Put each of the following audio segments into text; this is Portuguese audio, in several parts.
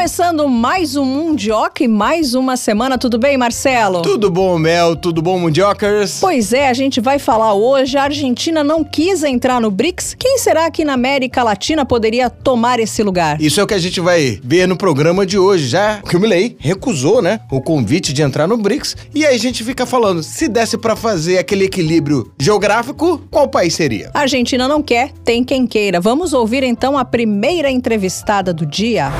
Começando mais um Mundioca e mais uma semana. Tudo bem, Marcelo? Tudo bom, Mel? Tudo bom, Mundiocas? Pois é, a gente vai falar hoje. A Argentina não quis entrar no BRICS. Quem será que na América Latina poderia tomar esse lugar? Isso é o que a gente vai ver no programa de hoje, já que o Milley recusou, né, o convite de entrar no BRICS. E aí a gente fica falando, se desse para fazer aquele equilíbrio geográfico, qual país seria? A Argentina não quer, tem quem queira. Vamos ouvir então a primeira entrevistada do dia.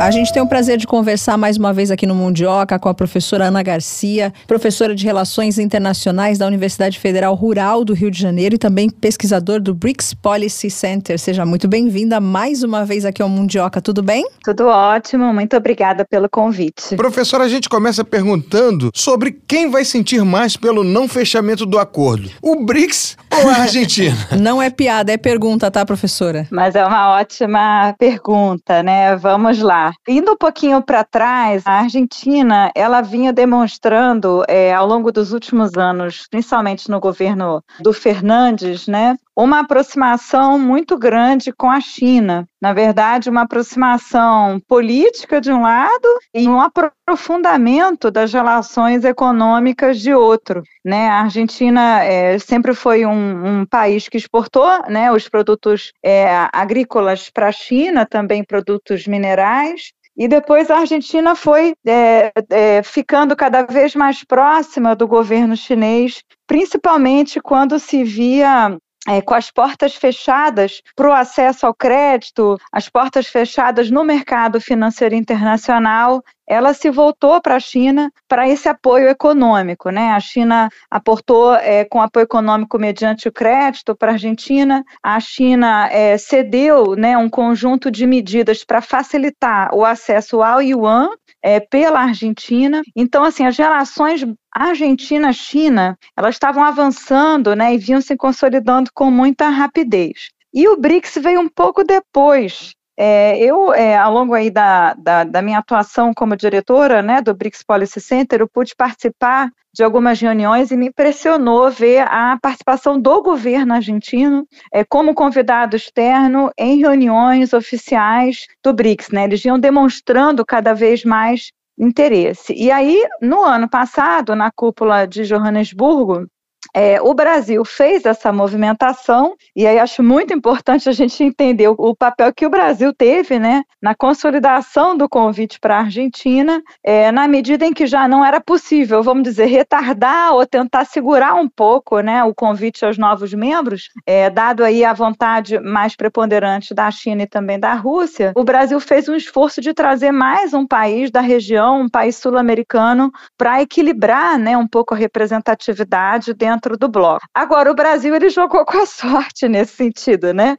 A gente tem o prazer de conversar mais uma vez aqui no Mundioca com a professora Ana Garcia, professora de Relações Internacionais da Universidade Federal Rural do Rio de Janeiro e também pesquisador do BRICS Policy Center. Seja muito bem-vinda mais uma vez aqui ao Mundioca, tudo bem? Tudo ótimo, muito obrigada pelo convite. Professora, a gente começa perguntando sobre quem vai sentir mais pelo não fechamento do acordo, o BRICS ou a Argentina? não é piada, é pergunta, tá, professora? Mas é uma ótima pergunta, né? Vamos lá. Indo um pouquinho para trás, a Argentina ela vinha demonstrando é, ao longo dos últimos anos, principalmente no governo do Fernandes, né, uma aproximação muito grande com a China. Na verdade, uma aproximação política de um lado e um aprofundamento das relações econômicas de outro. Né? A Argentina é, sempre foi um, um, país que exportou né, os produtos é, agrícolas para a China, também produtos minerais, e depois a Argentina foi é, é, ficando cada vez mais próxima do governo chinês, principalmente quando se via é, com as portas fechadas para o acesso ao crédito, as portas fechadas no mercado financeiro internacional, ela se voltou para a China para esse apoio econômico. Né? A China aportou é, com apoio econômico mediante o crédito para a Argentina, a China é, cedeu né, um conjunto de medidas para facilitar o acesso ao yuan é, pela Argentina. Então, assim, as relações Argentina-China, elas estavam avançando né, e vinham se consolidando com muita rapidez. E o BRICS veio um pouco depois. É, eu, é, ao longo aí da, da, da, minha atuação como diretora né, do BRICS Policy Center, eu pude participar de algumas reuniões e me impressionou ver a participação do governo argentino é, como convidado externo em reuniões oficiais do BRICS. Né? Eles iam demonstrando cada vez mais interesse. E aí, no ano passado, na cúpula de Johannesburgo, é, o Brasil fez essa movimentação, e aí acho muito importante a gente entender o, o papel que o Brasil teve né, na consolidação do convite para a Argentina, é, na medida em que já não era possível, vamos dizer, retardar ou tentar segurar um pouco né, o convite aos novos membros, é, dado aí a vontade mais preponderante da China e também da Rússia, o Brasil fez um esforço de trazer mais um país da região, um país sul-americano, para equilibrar né, um pouco a representatividade dentro dentro do bloco. Agora, o Brasil ele jogou com a sorte nesse sentido, né?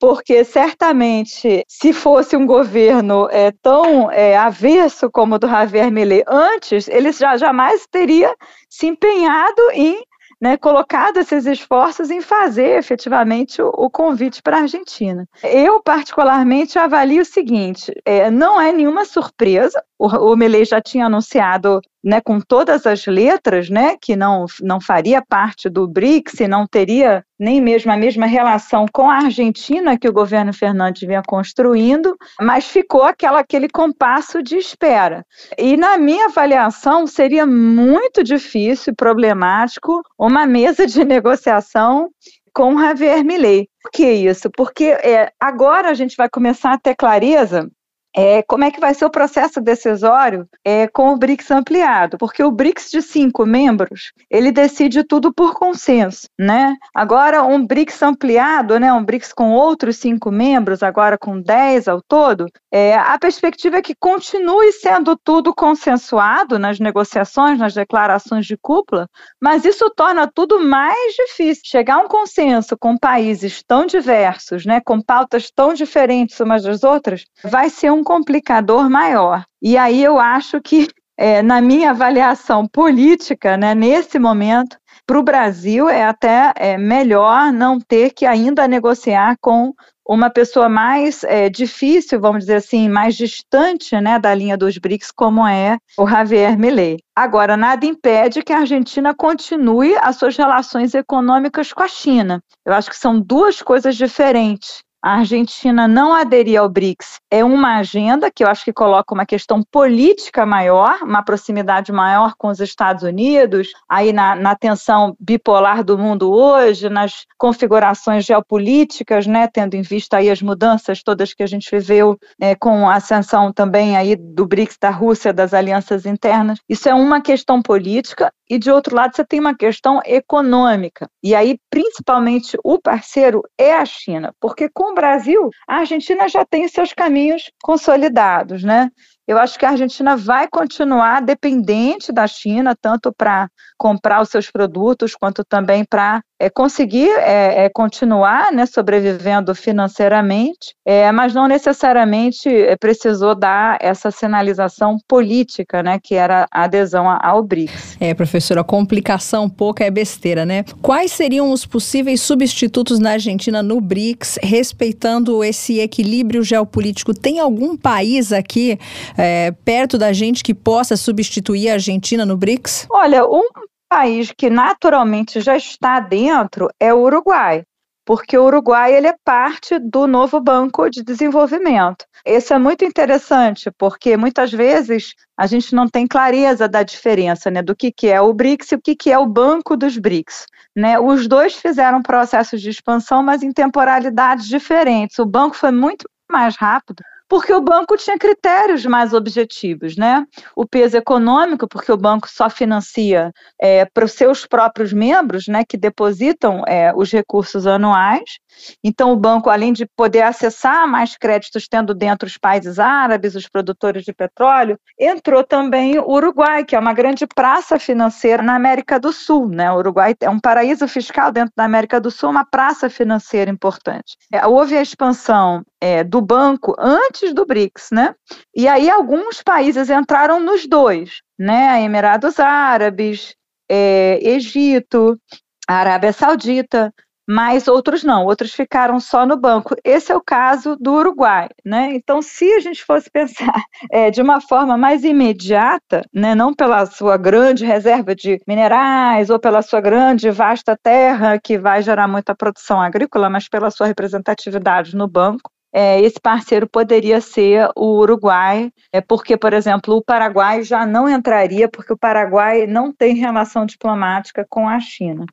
porque certamente, se fosse um governo é, tão é, avesso como o do Javier Milei antes, ele já jamais teria se empenhado em né, colocado esses esforços em fazer efetivamente o, o convite para a Argentina. Eu, particularmente, avalio o seguinte: é, não é nenhuma surpresa, o, o já tinha anunciado né, com todas as letras, né, que não, não faria parte do BRICS e não teria nem mesmo a mesma relação com a Argentina que o governo Fernandes vinha construindo, mas ficou aquela, aquele compasso de espera. E na minha avaliação seria muito difícil e problemático uma mesa de negociação com Javier Milei. Por que isso? Porque é, agora a gente vai começar a ter clareza é, como é que vai ser o processo decisório é, com o BRICS ampliado, porque o BRICS de cinco membros, ele decide tudo por consenso, né? Agora, um BRICS ampliado, né, um BRICS com outros cinco membros, agora com dez ao todo, é, a perspectiva é que continue sendo tudo consensuado nas negociações, nas declarações de cúpula, mas isso torna tudo mais difícil. Chegar a um consenso com países tão diversos, né, com pautas tão diferentes umas das outras, vai ser um complicador maior. E aí eu acho que é, na minha avaliação política, né, nesse momento, para o Brasil é até é, melhor não ter que ainda negociar com uma pessoa mais é, difícil, vamos dizer assim, mais distante né, da linha dos BRICS, como é o Javier Milei. Agora, nada impede que a Argentina continue as suas relações econômicas com a China. Eu acho que são duas coisas diferentes a Argentina não aderir ao BRICS é uma agenda que eu acho que coloca uma questão política maior, uma proximidade maior com os Estados Unidos, aí na, na tensão bipolar do mundo hoje, nas configurações geopolíticas, né, tendo em vista aí as mudanças todas que a gente viveu é, com a ascensão também aí do BRICS da Rússia, das alianças internas. Isso é uma questão política e de outro lado você tem uma questão econômica. E aí, principalmente, o parceiro é a China, porque com o Brasil, a Argentina já tem seus caminhos consolidados, né? Eu acho que a Argentina vai continuar dependente da China, tanto para comprar os seus produtos, quanto também para é, conseguir é, é, continuar né, sobrevivendo financeiramente, mas não necessariamente precisou dar essa sinalização política, né, que era a adesão ao BRICS. É, professora, complicação pouca é besteira, né? Quais seriam os possíveis substitutos na Argentina no BRICS, respeitando esse equilíbrio geopolítico? Tem algum país aqui é, perto da gente que possa substituir a Argentina no BRICS? Olha, um país que naturalmente já está dentro é o Uruguai, porque o Uruguai ele é parte do novo Banco de Desenvolvimento. Isso é muito interessante, porque muitas vezes a gente não tem clareza da diferença né, do que, que é o BRICS e o que, que é o Banco dos BRICS. Né? Os dois fizeram processos de expansão, mas em temporalidades diferentes. O banco foi muito mais rápido porque o banco tinha critérios mais objetivos, né? O peso econômico, porque o banco só financia é, para os seus próprios membros, né, que depositam é, os recursos anuais. Então, o banco, além de poder acessar mais créditos, tendo dentro os países árabes, os produtores de petróleo, entrou também o Uruguai, que é uma grande praça financeira na América do Sul, né? O Uruguai é um paraíso fiscal dentro da América do Sul, uma praça financeira importante. É, houve a expansão é, do banco antes do BRICS, né? E aí alguns países entraram nos dois, né? Emirados Árabes, é, Egito, Arábia Saudita, mas outros não, outros ficaram só no banco. Esse é o caso do Uruguai, né? Então, se a gente fosse pensar é, de uma forma mais imediata, né, não pela sua grande reserva de minerais ou pela sua grande vasta terra que vai gerar muita produção agrícola, mas pela sua representatividade no banco, é, esse parceiro poderia ser o Uruguai, é porque, por exemplo, o Paraguai já não entraria, porque o Paraguai não tem relação diplomática com a China.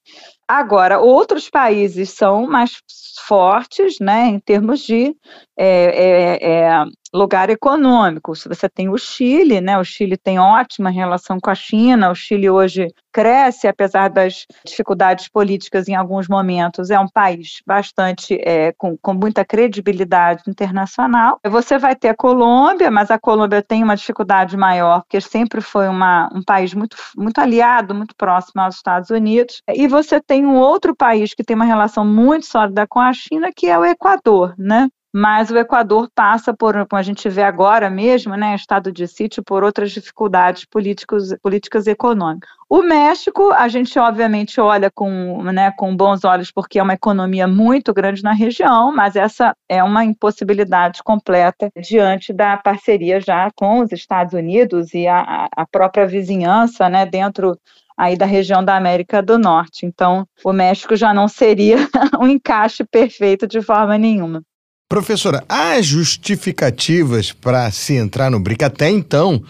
Agora, outros países são mais fortes, né, em termos de é, é, é, lugar econômico. Se você tem o Chile, né, o Chile tem ótima relação com a China, o Chile hoje cresce, apesar das dificuldades políticas em alguns momentos, é um país bastante é, com, com muita credibilidade internacional. Você vai ter a Colômbia, mas a Colômbia tem uma dificuldade maior, porque sempre foi uma, um país muito, muito aliado, muito próximo aos Estados Unidos. E você tem um outro país que tem uma relação muito sólida com a China, que é o Equador, né? mas o Equador passa por, como a gente vê agora mesmo, né, estado de sítio, por outras dificuldades políticos, políticas e econômicas. O México, a gente obviamente olha com, né, com bons olhos, porque é uma economia muito grande na região, mas essa é uma impossibilidade completa diante da parceria já com os Estados Unidos e a, a própria vizinhança né, dentro aí da região da América do Norte. Então, o México já não seria um encaixe perfeito de forma nenhuma. Professora, há justificativas para se entrar no BRIC até então?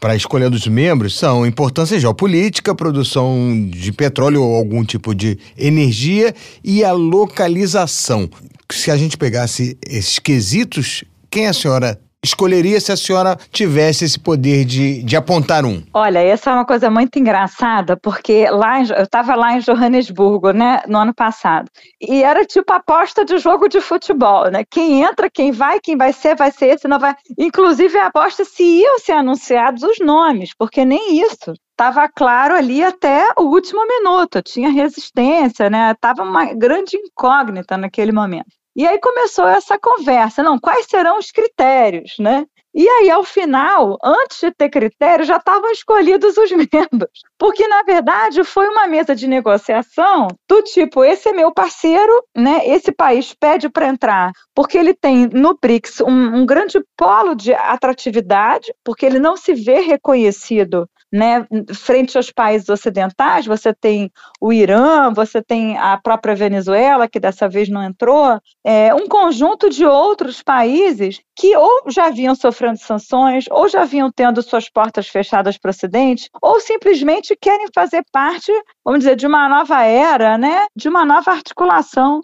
para a escolha dos membros são importância geopolítica, produção de petróleo ou algum tipo de energia e a localização. Se a gente pegasse esses quesitos, quem a senhora escolheria se a senhora tivesse esse poder de, de apontar um? Olha, essa é uma coisa muito engraçada, porque lá eu estava lá em Johannesburgo, né, no ano passado, e era tipo aposta de jogo de futebol, né? Quem entra, quem vai, quem vai ser, vai ser esse, não vai. Inclusive a aposta se iam ser anunciados os nomes, porque nem isso estava claro ali até o último minuto, tinha resistência, né? Tava uma grande incógnita naquele momento. E aí começou essa conversa, não, quais serão os critérios, né? E aí, ao final, antes de ter critério, já estavam escolhidos os membros. Porque, na verdade, foi uma mesa de negociação do tipo: esse é meu parceiro, né? esse país pede para entrar, porque ele tem no BRICS um, um grande polo de atratividade, porque ele não se vê reconhecido né, frente aos países ocidentais, você tem o Irã, você tem a própria Venezuela, que dessa vez não entrou, é, um conjunto de outros países que ou já vinham sofrendo sanções, ou já vinham tendo suas portas fechadas para o Ocidente, ou simplesmente querem fazer parte, vamos dizer, de uma nova era, né, de uma nova articulação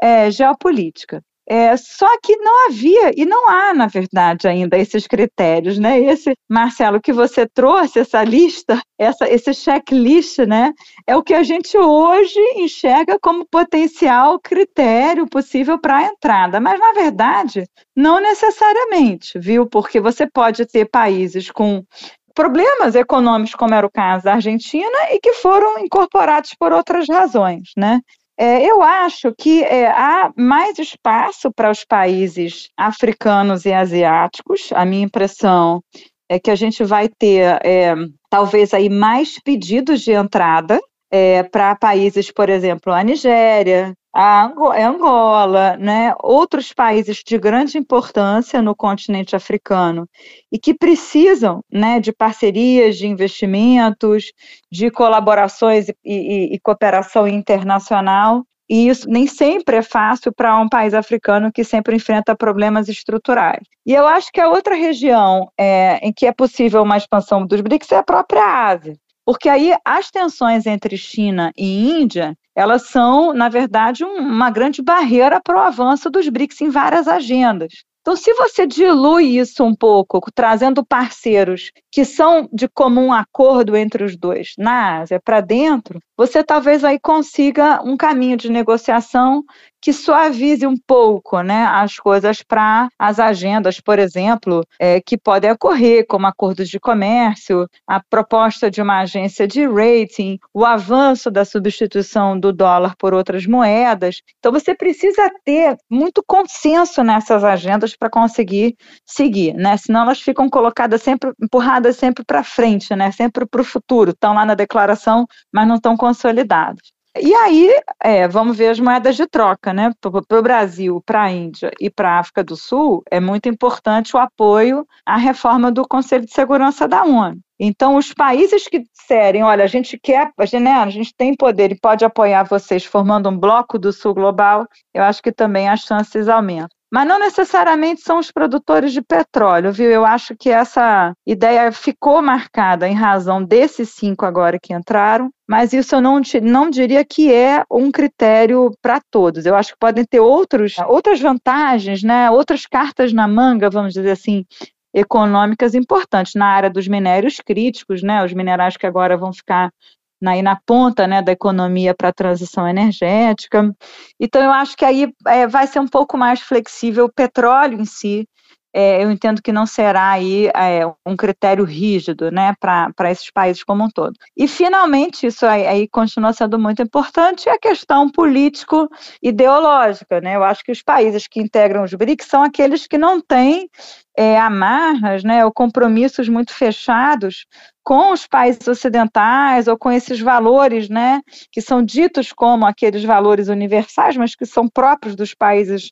é, geopolítica. É, só que não havia e não há, na verdade, ainda esses critérios, né? Esse, Marcelo, que você trouxe, essa lista, essa, esse checklist, né? É o que a gente hoje enxerga como potencial critério possível para a entrada. Mas, na verdade, não necessariamente, viu? Porque você pode ter países com problemas econômicos, como era o caso da Argentina, e que foram incorporados por outras razões, né? É, eu acho que é, há mais espaço para os países africanos e asiáticos. A minha impressão é que a gente vai ter é, talvez aí mais pedidos de entrada é, para países, por exemplo, a Nigéria, a é Angola, né, outros países de grande importância no continente africano e que precisam né, de parcerias, de investimentos, de colaborações e, e, e cooperação internacional. E isso nem sempre é fácil para um país africano que sempre enfrenta problemas estruturais. E eu acho que a outra região é, em que é possível uma expansão dos BRICS é a própria Ásia. Porque aí as tensões entre China e Índia, elas são, na verdade, um, uma grande barreira para o avanço dos BRICS em várias agendas. Então, se você dilui isso um pouco, trazendo parceiros que são de comum acordo entre os dois na Ásia para dentro, você talvez aí consiga um caminho de negociação que suavize um pouco né, as coisas para as agendas, por exemplo, é, que podem ocorrer, como acordos de comércio, a proposta de uma agência de rating, o avanço da substituição do dólar por outras moedas. Então, você precisa ter muito consenso nessas agendas para conseguir seguir, né? senão elas ficam colocadas sempre, empurradas sempre para frente, né? sempre para o futuro, estão lá na declaração, mas não estão consolidadas. E aí, é, vamos ver as moedas de troca, né? Para o Brasil, para a Índia e para a África do Sul, é muito importante o apoio à reforma do Conselho de Segurança da ONU. Então, os países que disserem, olha, a gente quer, a gente, né, a gente tem poder e pode apoiar vocês formando um bloco do Sul global, eu acho que também as chances aumentam. Mas não necessariamente são os produtores de petróleo, viu? Eu acho que essa ideia ficou marcada em razão desses cinco agora que entraram, mas isso eu não, não diria que é um critério para todos. Eu acho que podem ter outros, outras vantagens, né? outras cartas na manga, vamos dizer assim, econômicas importantes na área dos minérios críticos, né? Os minerais que agora vão ficar aí na ponta né, da economia para a transição energética. Então, eu acho que aí é, vai ser um pouco mais flexível o petróleo em si. É, eu entendo que não será aí é, um critério rígido né, para esses países como um todo. E, finalmente, isso aí, aí continua sendo muito importante, é a questão político-ideológica. Né? Eu acho que os países que integram os BRICS são aqueles que não têm é, amarras né, ou compromissos muito fechados com os países ocidentais ou com esses valores, né, que são ditos como aqueles valores universais, mas que são próprios dos países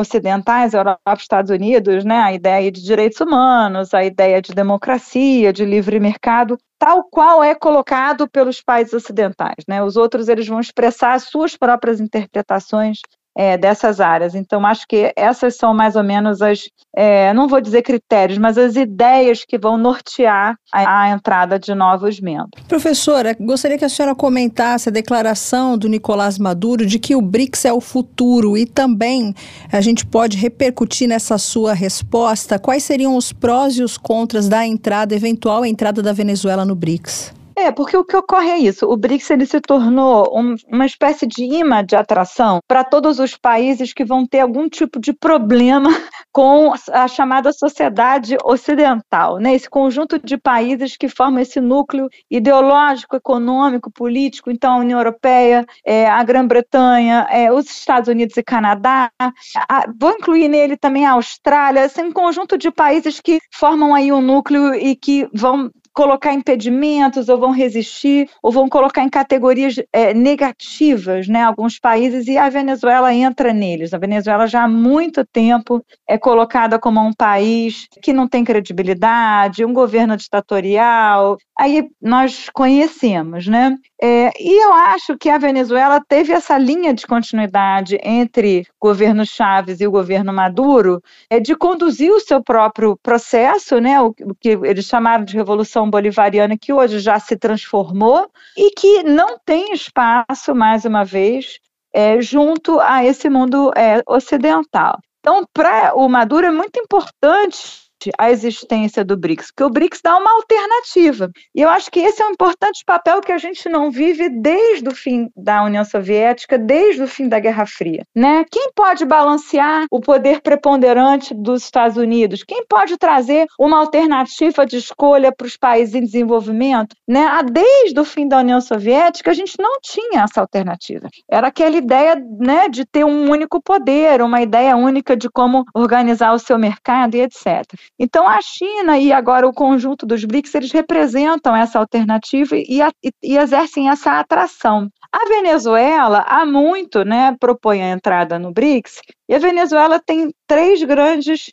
ocidentais, Europa, Estados Unidos, né, a ideia de direitos humanos, a ideia de democracia, de livre mercado, tal qual é colocado pelos países ocidentais, né? Os outros eles vão expressar as suas próprias interpretações é, dessas áreas. Então, acho que essas são mais ou menos as, é, não vou dizer critérios, mas as ideias que vão nortear a, a, entrada de novos membros. Professora, gostaria que a senhora comentasse a declaração do Nicolás Maduro de que o BRICS é o futuro e também a gente pode repercutir nessa sua resposta quais seriam os prós e os contras da entrada, eventual entrada da Venezuela no BRICS. É, porque o que ocorre é isso. O BRICS ele se tornou um, uma espécie de imã de atração para todos os países que vão ter algum tipo de problema com a chamada sociedade ocidental, né? Esse conjunto de países que formam esse núcleo ideológico, econômico, político. Então, a União Europeia, é, a Grã-Bretanha, é, os Estados Unidos e Canadá. A, vou incluir nele também a Austrália. Assim, um conjunto de países que formam aí um núcleo e que vão colocar impedimentos, ou vão resistir, ou vão colocar em categorias é, negativas, né? Alguns países, e a Venezuela entra neles. A Venezuela já há muito tempo é colocada como um país que não tem credibilidade, um governo ditatorial. Aí nós conhecemos, né? É, e eu acho que a Venezuela teve essa linha de continuidade entre o governo Chaves e o governo Maduro, é, de conduzir o seu próprio processo, né? O, o que eles chamaram de revolução Revolução Bolivariana, que hoje já se transformou e que não tem espaço, mais uma vez, é, junto a esse mundo é, ocidental. Então, para o Maduro é muito importante a existência do BRICS, porque o BRICS dá uma alternativa. E eu acho que esse é um importante papel que a gente não vive desde o fim da União Soviética, desde o fim da Guerra Fria. Né? Quem pode balancear o poder preponderante dos Estados Unidos? Quem pode trazer uma alternativa de escolha para os países em desenvolvimento? Né? Desde o fim da União Soviética, a gente não tinha essa alternativa. Era aquela ideia né, de ter um único poder, uma ideia única de como organizar o seu mercado e etc. Então, a China e agora o conjunto dos BRICS, eles representam essa alternativa e, a, e exercem essa atração. A Venezuela, há muito, né, propõe a entrada no BRICS, e a Venezuela tem três grandes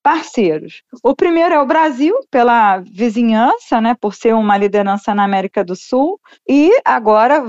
parceiros. O primeiro é o Brasil, pela vizinhança, né, por ser uma liderança na América do Sul, e agora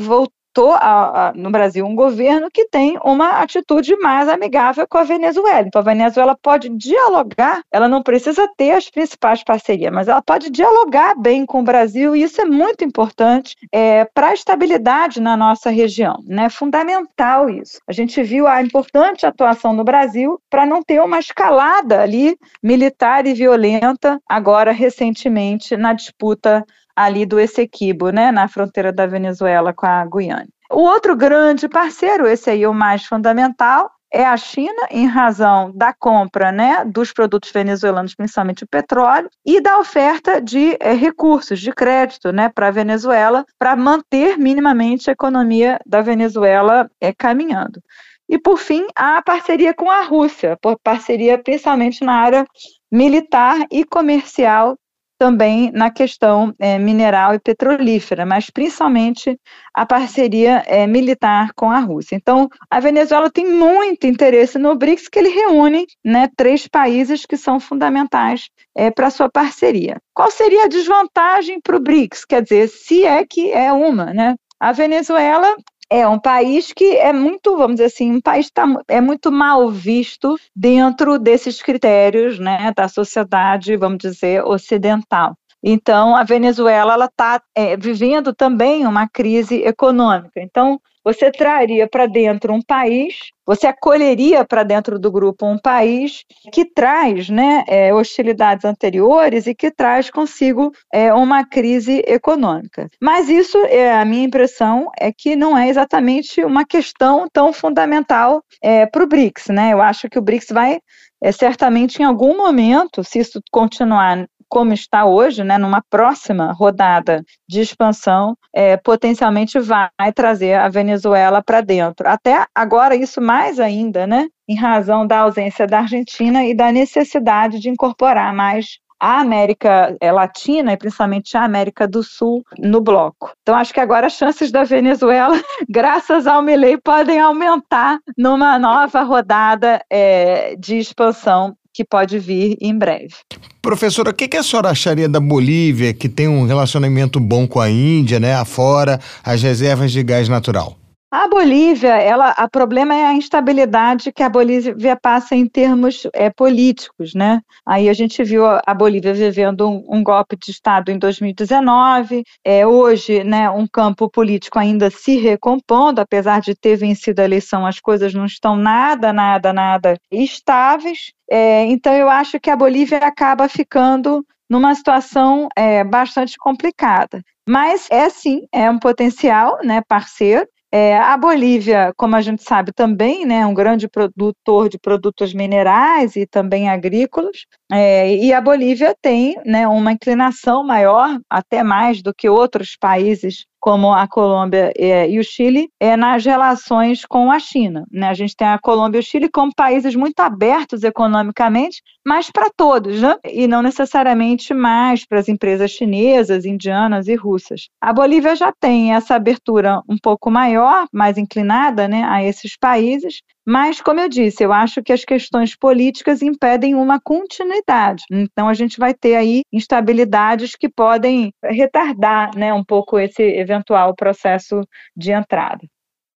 a, a, no Brasil um governo que tem uma atitude mais amigável com a Venezuela. Então, a Venezuela pode dialogar, ela não precisa ter as principais parcerias, mas ela pode dialogar bem com o Brasil, e isso é muito importante é, para a estabilidade na nossa região. É né? fundamental isso. A gente viu a importante atuação no Brasil para não ter uma escalada ali militar e violenta, agora recentemente, na disputa ali do Essequibo, né, na fronteira da Venezuela com a Guiana. O outro grande parceiro, esse aí é o mais fundamental, é a China, em razão da compra né, dos produtos venezuelanos, principalmente o petróleo, e da oferta de é, recursos, de crédito né, para a Venezuela, para manter minimamente a economia da Venezuela é, caminhando. E, por fim, a parceria com a Rússia, por parceria principalmente na área militar e comercial também na questão é, mineral e petrolífera, mas principalmente a parceria é, militar com a Rússia. Então, a Venezuela tem muito interesse no BRICS, que ele reúne né, três países que são fundamentais é, para sua parceria. Qual seria a desvantagem para o BRICS? Quer dizer, se é que é uma, né? A Venezuela é um país que é muito, vamos dizer assim, um país tá, é muito mal visto dentro desses critérios né, da sociedade, vamos dizer, ocidental. Então, a Venezuela está é, vivendo também uma crise econômica. Então, você traria para dentro um país, você acolheria para dentro do grupo um país que traz né, é, hostilidades anteriores e que traz consigo é, uma crise econômica. Mas isso, é, a minha impressão é que não é exatamente uma questão tão fundamental é, para o BRICS. Né? Eu acho que o BRICS vai é, certamente em algum momento, se isso continuar como está hoje, né, numa próxima rodada de expansão, é, potencialmente vai trazer a Venezuela para dentro. Até agora, isso mais ainda, né, em razão da ausência da Argentina e da necessidade de incorporar mais a América é, Latina e principalmente a América do Sul no bloco. Então, acho que agora as chances da Venezuela, graças ao Milei, podem aumentar numa nova rodada é, de expansão que pode vir em breve. Professora, o que, que a senhora acharia da Bolívia, que tem um relacionamento bom com a Índia, né? Afora as reservas de gás natural? A Bolívia, ela, a problema é a instabilidade que a Bolívia passa em termos é, políticos, né? Aí a gente viu a Bolívia vivendo um, um golpe de Estado em 2019, é, hoje, né, um campo político ainda se recompondo, apesar de ter vencido a eleição, as coisas não estão nada, nada, nada estáveis. É, então eu acho que a Bolívia acaba ficando numa situação é, bastante complicada. Mas é sim, é um potencial né, parceiro. É, a Bolívia, como a gente sabe também, né, é um grande produtor de produtos minerais e também agrícolas, é, e a Bolívia tem né, uma inclinação maior, até mais do que outros países como a Colômbia é, e o Chile, é nas relações com a China. Né? A gente tem a Colômbia e o Chile como países muito abertos economicamente, mas para todos, né? e não necessariamente mais para as empresas chinesas, indianas e russas. A Bolívia já tem essa abertura um pouco maior, mais inclinada né, a esses países, mas, como eu disse, eu acho que as questões políticas impedem uma continuidade. Então, a gente vai ter aí instabilidades que podem retardar né, um pouco esse eventual processo de entrada.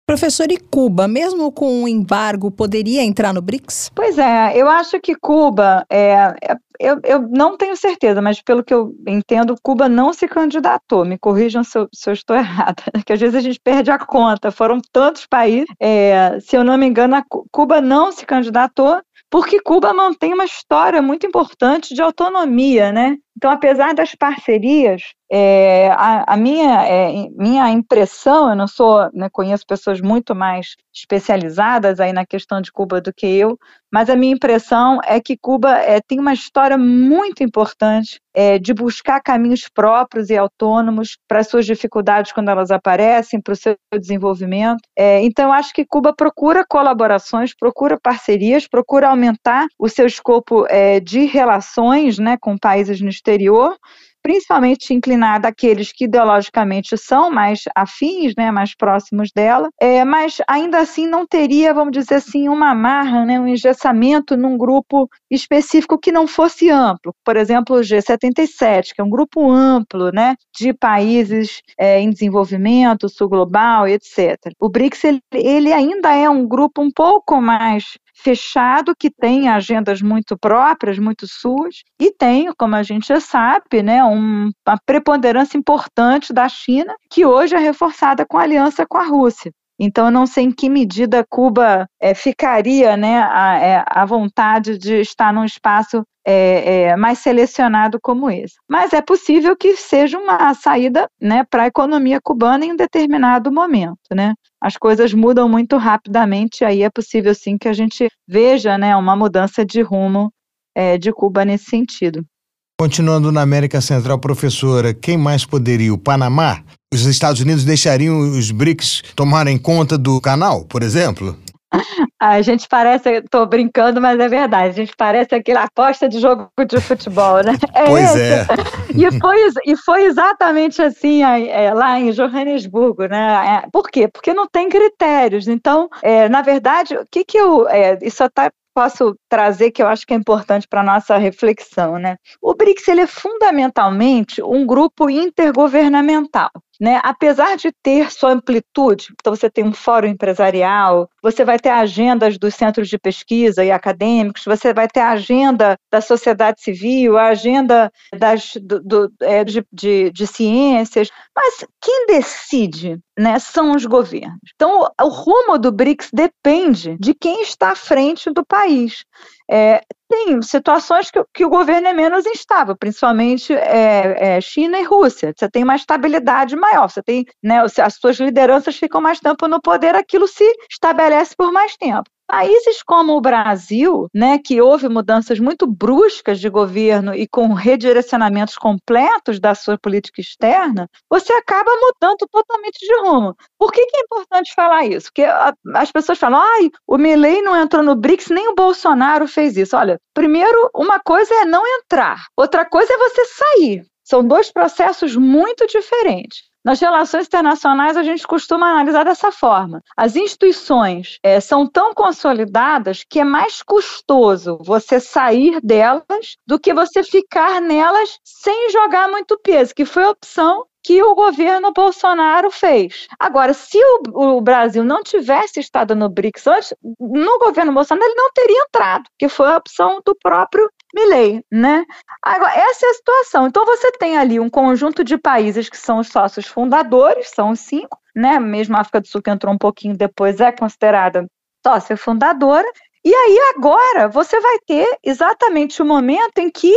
Professor, e Cuba, mesmo com um embargo, poderia entrar no BRICS? Pois é, eu acho que Cuba, é, é, eu, eu não tenho certeza, mas pelo que eu entendo, Cuba não se candidatou. Me corrijam se eu, se eu estou errada, que às vezes a gente perde a conta. Foram tantos países, é, se eu não me engano, Cuba não se candidatou porque Cuba mantém uma história muito importante de autonomia, né? Então, apesar das parcerias, é, a, a, minha, é, minha impressão, eu não sou, né, conheço pessoas muito mais especializadas aí na questão de Cuba do que eu, mas a minha impressão é que Cuba é, tem uma história muito importante é, de buscar caminhos próprios e autônomos para as suas dificuldades quando elas aparecem, para o seu desenvolvimento. É, então, eu acho que Cuba procura colaborações, procura parcerias, procura aumentar o seu escopo é, de relações né, com países no exterior, principalmente inclinada àqueles que ideologicamente são mais afins, né, mais próximos dela, é, mas ainda assim não teria, vamos dizer assim, uma amarra, né, um engessamento num grupo específico que não fosse amplo. Por exemplo, o G77, que é um grupo amplo né, de países é, em desenvolvimento, sul global, etc. O BRICS ele, ele ainda é um grupo um pouco mais fechado que tem agendas muito próprias, muito suas, e tem, como a gente já sabe, né, um, uma preponderância importante da China, que hoje é reforçada com a aliança com a Rússia. Então, eu não sei em que medida Cuba é, ficaria né, à, é, à vontade de estar num espaço é, é, mais selecionado como esse. Mas é possível que seja uma saída né, para a economia cubana em um determinado momento. Né? As coisas mudam muito rapidamente, aí é possível sim que a gente veja né, uma mudança de rumo é, de Cuba nesse sentido. Continuando na América Central, professora, quem mais poderia? O Panamá? Os Estados Unidos deixariam os BRICS tomarem conta do canal, por exemplo? A gente parece, estou brincando, mas é verdade. A gente parece aquela aposta de jogo de futebol, né? É pois esse. é. E foi, e foi exatamente assim é, lá em Johannesburgo, né? É, por quê? Porque não tem critérios. Então, é, na verdade, o que que eu. É, isso está posso trazer que eu acho que é importante para a nossa reflexão, né? O BRICS ele é fundamentalmente um grupo intergovernamental. Né? Apesar de ter sua amplitude, então você tem um fórum empresarial, você vai ter agendas dos centros de pesquisa e acadêmicos, você vai ter a agenda da sociedade civil, a agenda das, do, do, é, de, de, de, ciências, mas quem decide né, são os governos. Então, o rumo do BRICS depende de quem está à frente do país. É, tem situações que, que, o governo é menos instável, principalmente é, é, China e Rússia. Você tem uma estabilidade maior, você tem, né, as suas lideranças ficam mais tempo no poder, aquilo se estabelece por mais tempo. Países como o Brasil, né, que houve mudanças muito bruscas de governo e com redirecionamentos completos da sua política externa, você acaba mudando totalmente de rumo. Por que, que é importante falar isso? Porque as pessoas falam, ai, o Milley não entrou no BRICS, nem o Bolsonaro fez isso. Olha, primeiro, uma coisa é não entrar, outra coisa é você sair. São dois processos muito diferentes. Nas relações internacionais, a gente costuma analisar dessa forma. As instituições é, são tão consolidadas que é mais custoso você sair delas do que você ficar nelas sem jogar muito peso, que foi a opção que o governo Bolsonaro fez. Agora, se o, o, Brasil não tivesse estado no BRICS antes, no governo Bolsonaro ele não teria entrado, que foi a opção do próprio Milley, né? Agora, essa é a situação. Então, você tem ali um conjunto de países que são os sócios fundadores, são os cinco, né? Mesmo a África do Sul, que entrou um pouquinho depois, é considerada sócia fundadora. E aí, agora, você vai ter exatamente o momento em que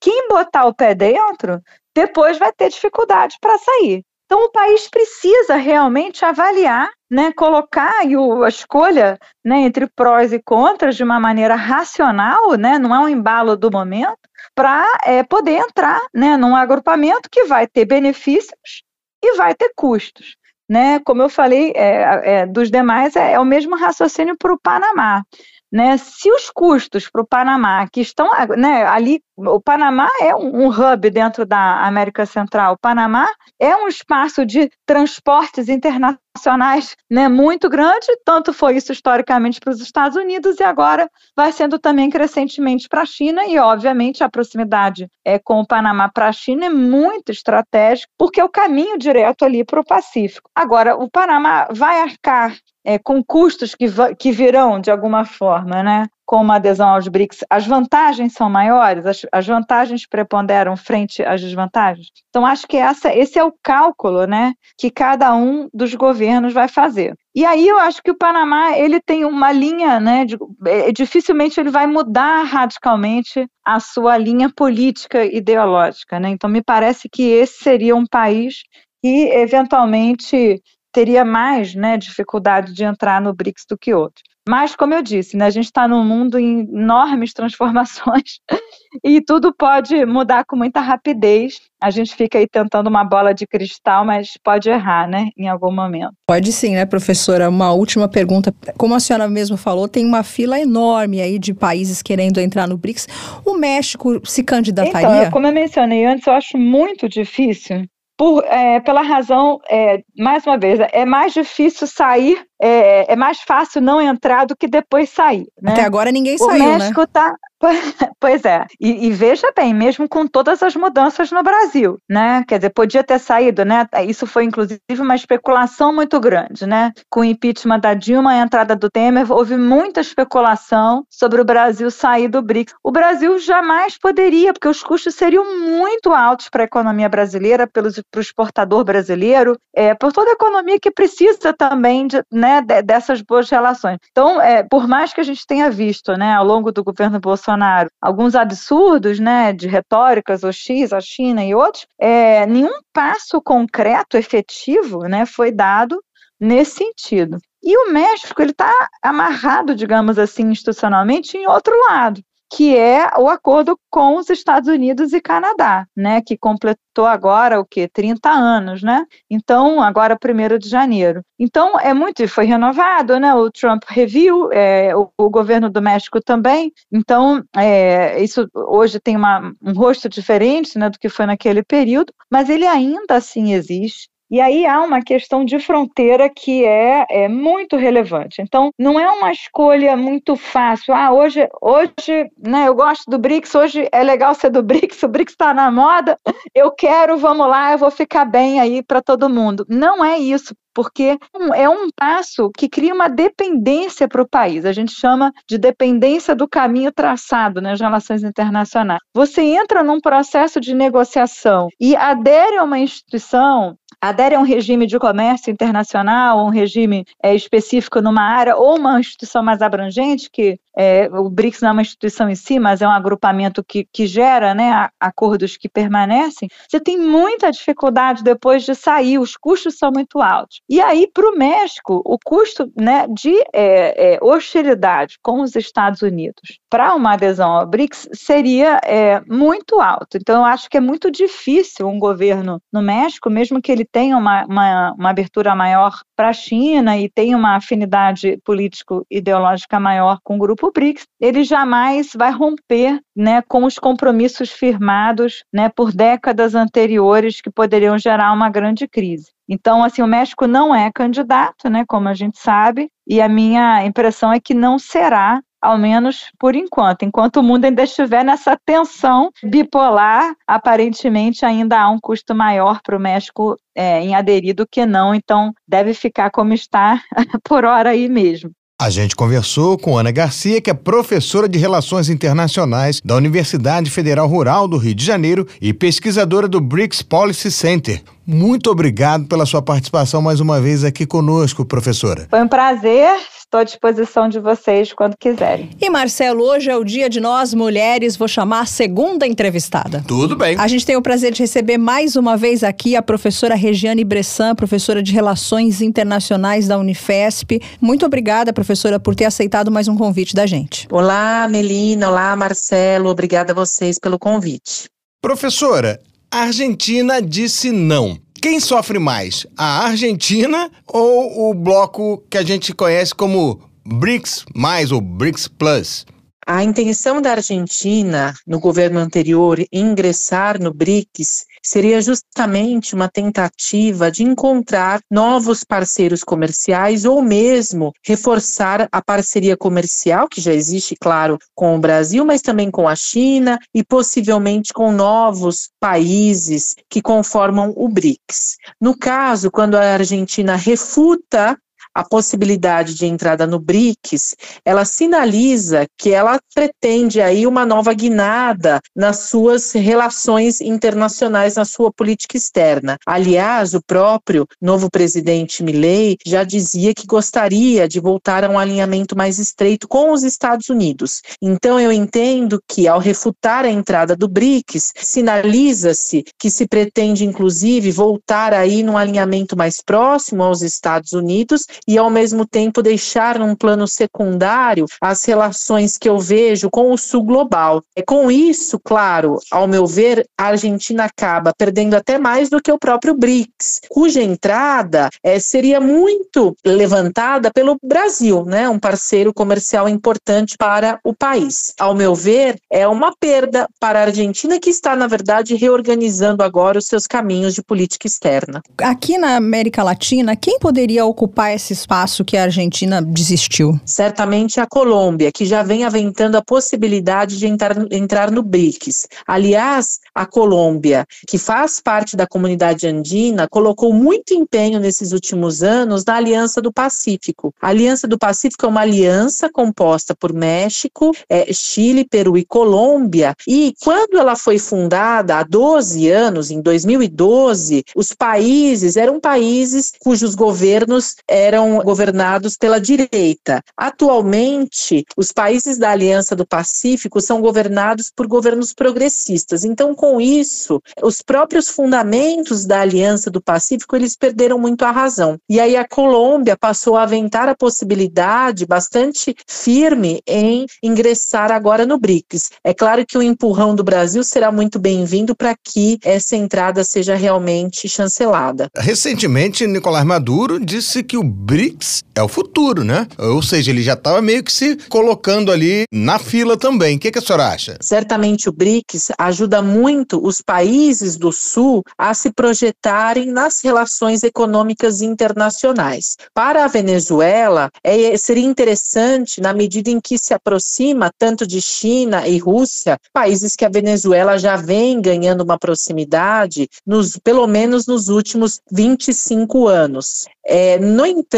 quem botar o pé dentro depois vai ter dificuldade para sair. Então, o país precisa realmente avaliar, né, colocar o, a escolha né, entre prós e contras de uma maneira racional, né, não é um embalo do momento, para é, poder entrar né, num agrupamento que vai ter benefícios e vai ter custos. Né? Como eu falei, é, é, dos demais, é, é o mesmo raciocínio para o Panamá. Né? Se os custos para o Panamá, que estão né, ali, o Panamá é um, hub dentro da América Central, o Panamá é um espaço de transportes internacionais né, muito grande, tanto foi isso historicamente para os Estados Unidos e agora vai sendo também crescentemente para a China, e obviamente a proximidade é, com o Panamá para a China é muito estratégico, porque é o caminho direto ali para o Pacífico. Agora, o Panamá vai arcar é, com custos que, que virão de alguma forma, né? Com uma adesão aos BRICS, as vantagens são maiores, as, as vantagens preponderam frente às desvantagens. Então, acho que essa, esse é o cálculo né, que cada um dos governos vai fazer. E aí eu acho que o Panamá ele tem uma linha, né? De, é, dificilmente ele vai mudar radicalmente a sua linha política ideológica, né? Então me parece que esse seria um país que eventualmente teria mais né, dificuldade de entrar no BRICS do que outros. Mas, como eu disse, né, a gente está num mundo em enormes transformações e tudo pode mudar com muita rapidez. A gente fica aí tentando uma bola de cristal, mas pode errar, né, em algum momento. Pode sim, né, professora? Uma última pergunta. Como a senhora mesmo falou, tem uma fila enorme aí de países querendo entrar no BRICS. O México se candidataria? Então, como eu mencionei antes, eu acho muito difícil por, é, pela razão, é, mais uma vez, é mais difícil sair, é, é, mais fácil não entrar do que depois sair. Né? Até agora ninguém saiu, O México né? tá, Pois é, e, e, veja bem, mesmo com todas as mudanças no Brasil, né? Quer dizer, podia ter saído, né? Isso foi inclusive uma especulação muito grande, né? Com o impeachment da Dilma a entrada do Temer, houve muita especulação sobre o Brasil sair do BRICS. O Brasil jamais poderia, porque os custos seriam muito altos para a economia brasileira, para o exportador brasileiro, é, por toda a economia que precisa também de, né, dessas boas relações. Então, é, por mais que a gente tenha visto, né, ao longo do governo Bolsonaro, Bolsonaro alguns absurdos, né, de retóricas, o X, a China e outros, é, nenhum passo concreto, efetivo, né, foi dado nesse sentido. E o México ele está amarrado, digamos assim, institucionalmente em outro lado que é o acordo com os Estados Unidos e Canadá, né, que completou agora o que 30 anos, né? Então, agora 1 de janeiro. Então, é muito foi renovado, né? O Trump Review, é, o, o, governo do México também. Então, é, isso hoje tem uma, um rosto diferente, né, do que foi naquele período, mas ele ainda assim existe. E aí há uma questão de fronteira que é, é muito relevante. Então, não é uma escolha muito fácil. Ah, hoje, hoje né, eu gosto do BRICS, hoje é legal ser do BRICS, o BRICS está na moda, eu quero, vamos lá, eu vou ficar bem aí para todo mundo. Não é isso porque é um passo que cria uma dependência para o país. A gente chama de dependência do caminho traçado nas relações internacionais. Você entra num processo de negociação e adere a uma instituição adere a um regime de comércio internacional, um regime é, específico numa área, ou uma instituição mais abrangente, que é, o BRICS não é uma instituição em si, mas é um agrupamento que, que gera né, acordos que permanecem, você tem muita dificuldade depois de sair, os custos são muito altos. E aí, para o México, o custo né, de é, é hostilidade com os Estados Unidos para uma adesão ao BRICS seria é, muito alto. Então, eu acho que é muito difícil um governo no México, mesmo que ele tenha uma, uma, uma abertura maior para a China e tenha uma afinidade político-ideológica maior com o grupo BRICS, ele jamais vai romper né, com os compromissos firmados né, por décadas anteriores que poderiam gerar uma grande crise. Então, assim, o México não é candidato, né, como a gente sabe, e a minha impressão é que não será ao menos por enquanto. Enquanto o mundo ainda estiver nessa tensão bipolar, aparentemente ainda há um custo maior para o México é, em aderir do que não, então deve ficar como está por hora aí mesmo. A gente conversou com Ana Garcia, que é professora de Relações Internacionais da Universidade Federal Rural do Rio de Janeiro e pesquisadora do BRICS Policy Center. Muito obrigado pela sua participação mais uma vez aqui conosco, professora. Foi um prazer Estou à disposição de vocês quando quiserem. E Marcelo, hoje é o dia de nós mulheres, vou chamar a segunda entrevistada. Tudo bem. A gente tem o prazer de receber mais uma vez aqui a professora Regiane Bressan, professora de Relações Internacionais da Unifesp. Muito obrigada, professora, por ter aceitado mais um convite da gente. Olá, Melina. Olá, Marcelo. Obrigada a vocês pelo convite. Professora, a Argentina disse não. Quem sofre mais, a Argentina ou o bloco que a gente conhece como BRICS mais ou BRICS Plus? A intenção da Argentina, no governo anterior, ingressar no BRICS seria justamente uma tentativa de encontrar novos parceiros comerciais ou mesmo reforçar a parceria comercial, que já existe, claro, com o Brasil, mas também com a China e possivelmente com novos países que conformam o BRICS. No caso, quando a Argentina refuta a possibilidade de entrada no BRICS, ela sinaliza que ela pretende aí uma nova guinada nas suas relações internacionais, na sua política externa. Aliás, o próprio novo presidente Milley já dizia que gostaria de voltar a um alinhamento mais estreito com os Estados Unidos. Então, eu entendo que, ao refutar a entrada do BRICS, sinaliza-se que se pretende, inclusive, voltar aí num alinhamento mais próximo aos Estados Unidos e, ao mesmo tempo, deixar num plano secundário as relações que eu vejo com o sul global. É com isso, claro, ao meu ver, a Argentina acaba perdendo até mais do que o próprio BRICS, cuja entrada é, seria muito levantada pelo Brasil, né, um parceiro comercial importante para o país. Ao meu ver, é uma perda para a Argentina que está, na verdade, reorganizando agora os seus caminhos de política externa. Aqui na América Latina, quem poderia ocupar esse espaço que a Argentina desistiu? Certamente a Colômbia, que já vem aventando a possibilidade de entrar, entrar no BRICS. Aliás, a Colômbia, que faz parte da comunidade andina, colocou muito empenho nesses últimos anos na Aliança do Pacífico. A Aliança do Pacífico é uma aliança composta por México, é, Chile, Peru e Colômbia, e quando ela foi fundada há 12 anos, em 2012, os países eram países cujos governos eram governados pela direita. Atualmente, os países da Aliança do Pacífico são governados por governos progressistas. Então, com isso, os próprios fundamentos da Aliança do Pacífico, eles perderam muito a razão. E aí a Colômbia passou a aventar a possibilidade bastante firme em ingressar agora no BRICS. É claro que o empurrão do Brasil será muito bem-vindo para que essa entrada seja realmente chancelada. Recentemente, Nicolás Maduro disse que o BRICS é o futuro, né? Ou seja, ele já estava meio que se colocando ali na fila também. O que, que a senhora acha? Certamente o BRICS ajuda muito os países do Sul a se projetarem nas relações econômicas internacionais. Para a Venezuela, é, seria interessante, na medida em que se aproxima tanto de China e Rússia, países que a Venezuela já vem ganhando uma proximidade, nos, pelo menos nos últimos 25 anos. É, no entanto,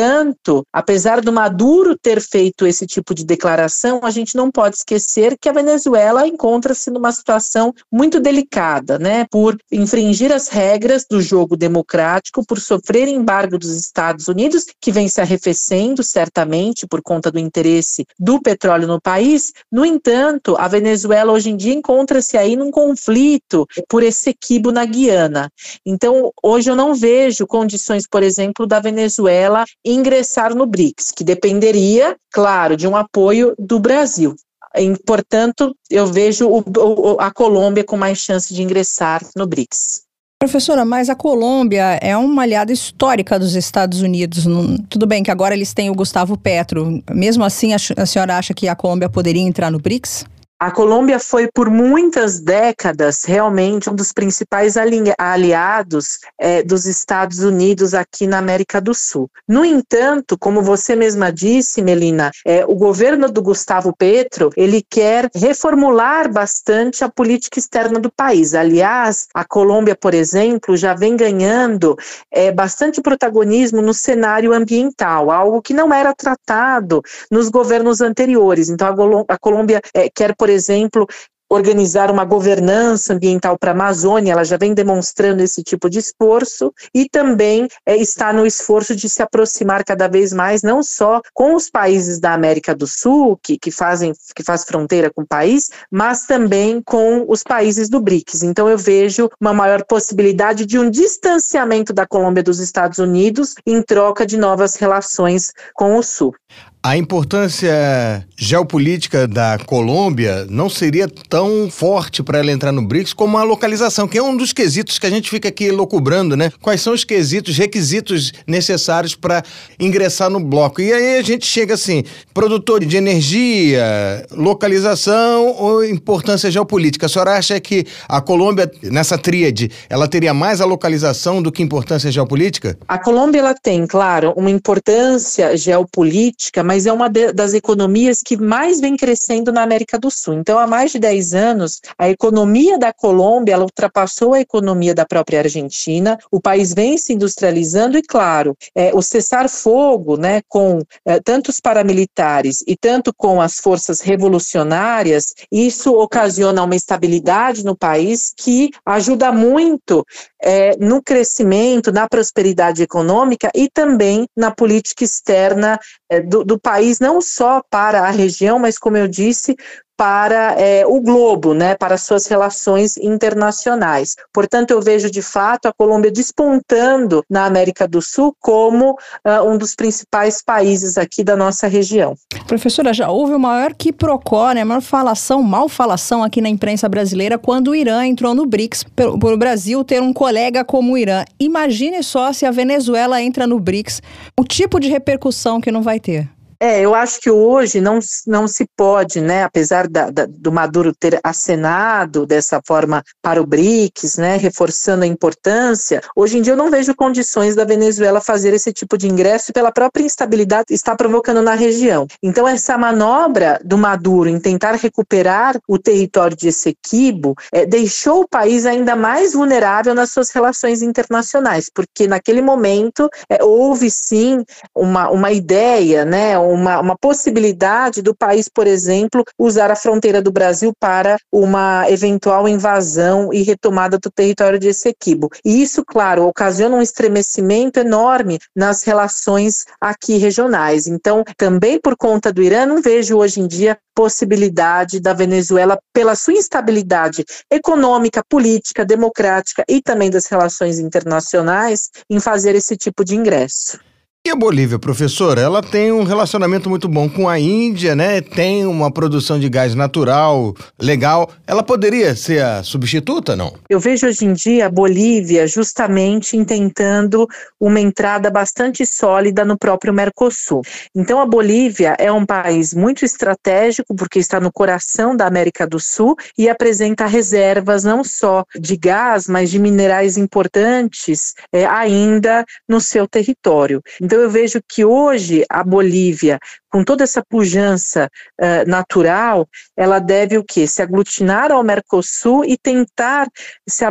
apesar do Maduro ter feito esse tipo de declaração, a gente não pode esquecer que a Venezuela encontra-se numa situação muito delicada, né? Por infringir as regras do jogo democrático, por sofrer embargo dos Estados Unidos, que vem se arrefecendo certamente por conta do interesse do petróleo no país. No entanto, a Venezuela hoje em dia encontra-se aí num conflito por esse equibo na Guiana. Então, hoje eu não vejo condições, por exemplo, da Venezuela ingressar no BRICS, que dependeria, claro, de um apoio do Brasil. Portanto, eu vejo o, o, a Colômbia com mais chance de ingressar no BRICS. Professora, mas a Colômbia é uma aliada histórica dos Estados Unidos. tudo bem que agora eles têm o Gustavo Petro. Mesmo assim, a senhora acha que a Colômbia poderia entrar no BRICS? A Colômbia foi por muitas décadas realmente um dos principais aliados é, dos Estados Unidos aqui na América do Sul. No entanto, como você mesma disse, Melina, é, o governo do Gustavo Petro ele quer reformular bastante a política externa do país. Aliás, a Colômbia, por exemplo, já vem ganhando é, bastante protagonismo no cenário ambiental, algo que não era tratado nos governos anteriores. Então, a, Colômbia é, quer, por por exemplo, organizar uma governança ambiental para a Amazônia, ela já vem demonstrando esse tipo de esforço e também é, está no esforço de se aproximar cada vez mais, não só com os países da América do Sul, que, que fazem que faz fronteira com o país, mas também com os países do BRICS. Então eu vejo uma maior possibilidade de um distanciamento da Colômbia dos Estados Unidos em troca de novas relações com o Sul. A importância geopolítica da Colômbia não seria tão forte para ela entrar no BRICS como a localização, que é um dos quesitos que a gente fica aqui loucubrando, né? Quais são os quesitos, requisitos necessários para ingressar no bloco? E aí a gente chega assim: produtor de energia, localização ou importância geopolítica? A senhora acha que a Colômbia, nessa tríade, ela teria mais a localização do que importância geopolítica? A Colômbia ela tem, claro, uma importância geopolítica mas é uma de, das economias que mais vem crescendo na América do Sul. Então, há mais de 10 anos, a economia da Colômbia ela ultrapassou a economia da própria Argentina. O país vem se industrializando e, claro, é, o cessar-fogo, né, com é, tanto os paramilitares e tanto com as forças revolucionárias, isso ocasiona uma estabilidade no país que ajuda muito é, no crescimento, na prosperidade econômica e também na política externa é, do, do país, não só para a região, mas, como eu disse, para é, o globo, né, para suas relações internacionais. Portanto, eu vejo de fato a Colômbia despontando na América do Sul como uh, um dos principais países aqui da nossa região. Professora, já houve o maior quiprocó, né, a maior falação, mal falação aqui na imprensa brasileira quando o Irã entrou no BRICS, por o Brasil ter um colega como o Irã. Imagine só se a Venezuela entra no BRICS, o tipo de repercussão que não vai ter. É, eu acho que hoje não, não se pode, né, apesar da, da, do Maduro ter acenado dessa forma para o BRICS, né, reforçando a importância, hoje em dia eu não vejo condições da Venezuela fazer esse tipo de ingresso pela própria instabilidade que está provocando na região. Então, essa manobra do Maduro em tentar recuperar o território de Essequibo é, deixou o país ainda mais vulnerável nas suas relações internacionais, porque naquele momento é, houve sim uma, uma ideia, né, uma, uma possibilidade do país, por exemplo, usar a fronteira do Brasil para uma eventual invasão e retomada do território de Essequibo. E isso, claro, ocasiona um estremecimento enorme nas relações aqui regionais. Então, também por conta do Irã, não vejo hoje em dia possibilidade da Venezuela, pela sua instabilidade econômica, política, democrática e também das relações internacionais, em fazer esse tipo de ingresso. E a Bolívia, professora, ela tem um relacionamento muito bom com a Índia, né? Tem uma produção de gás natural legal. Ela poderia ser a substituta, não? Eu vejo hoje em dia a Bolívia justamente tentando uma entrada bastante sólida no próprio Mercosul. Então a Bolívia é um país muito estratégico porque está no coração da América do Sul e apresenta reservas não só de gás, mas de minerais importantes é, ainda no seu território. Então eu vejo que hoje a Bolívia com toda essa pujança uh, natural, ela deve o quê? Se aglutinar ao Mercosul e tentar se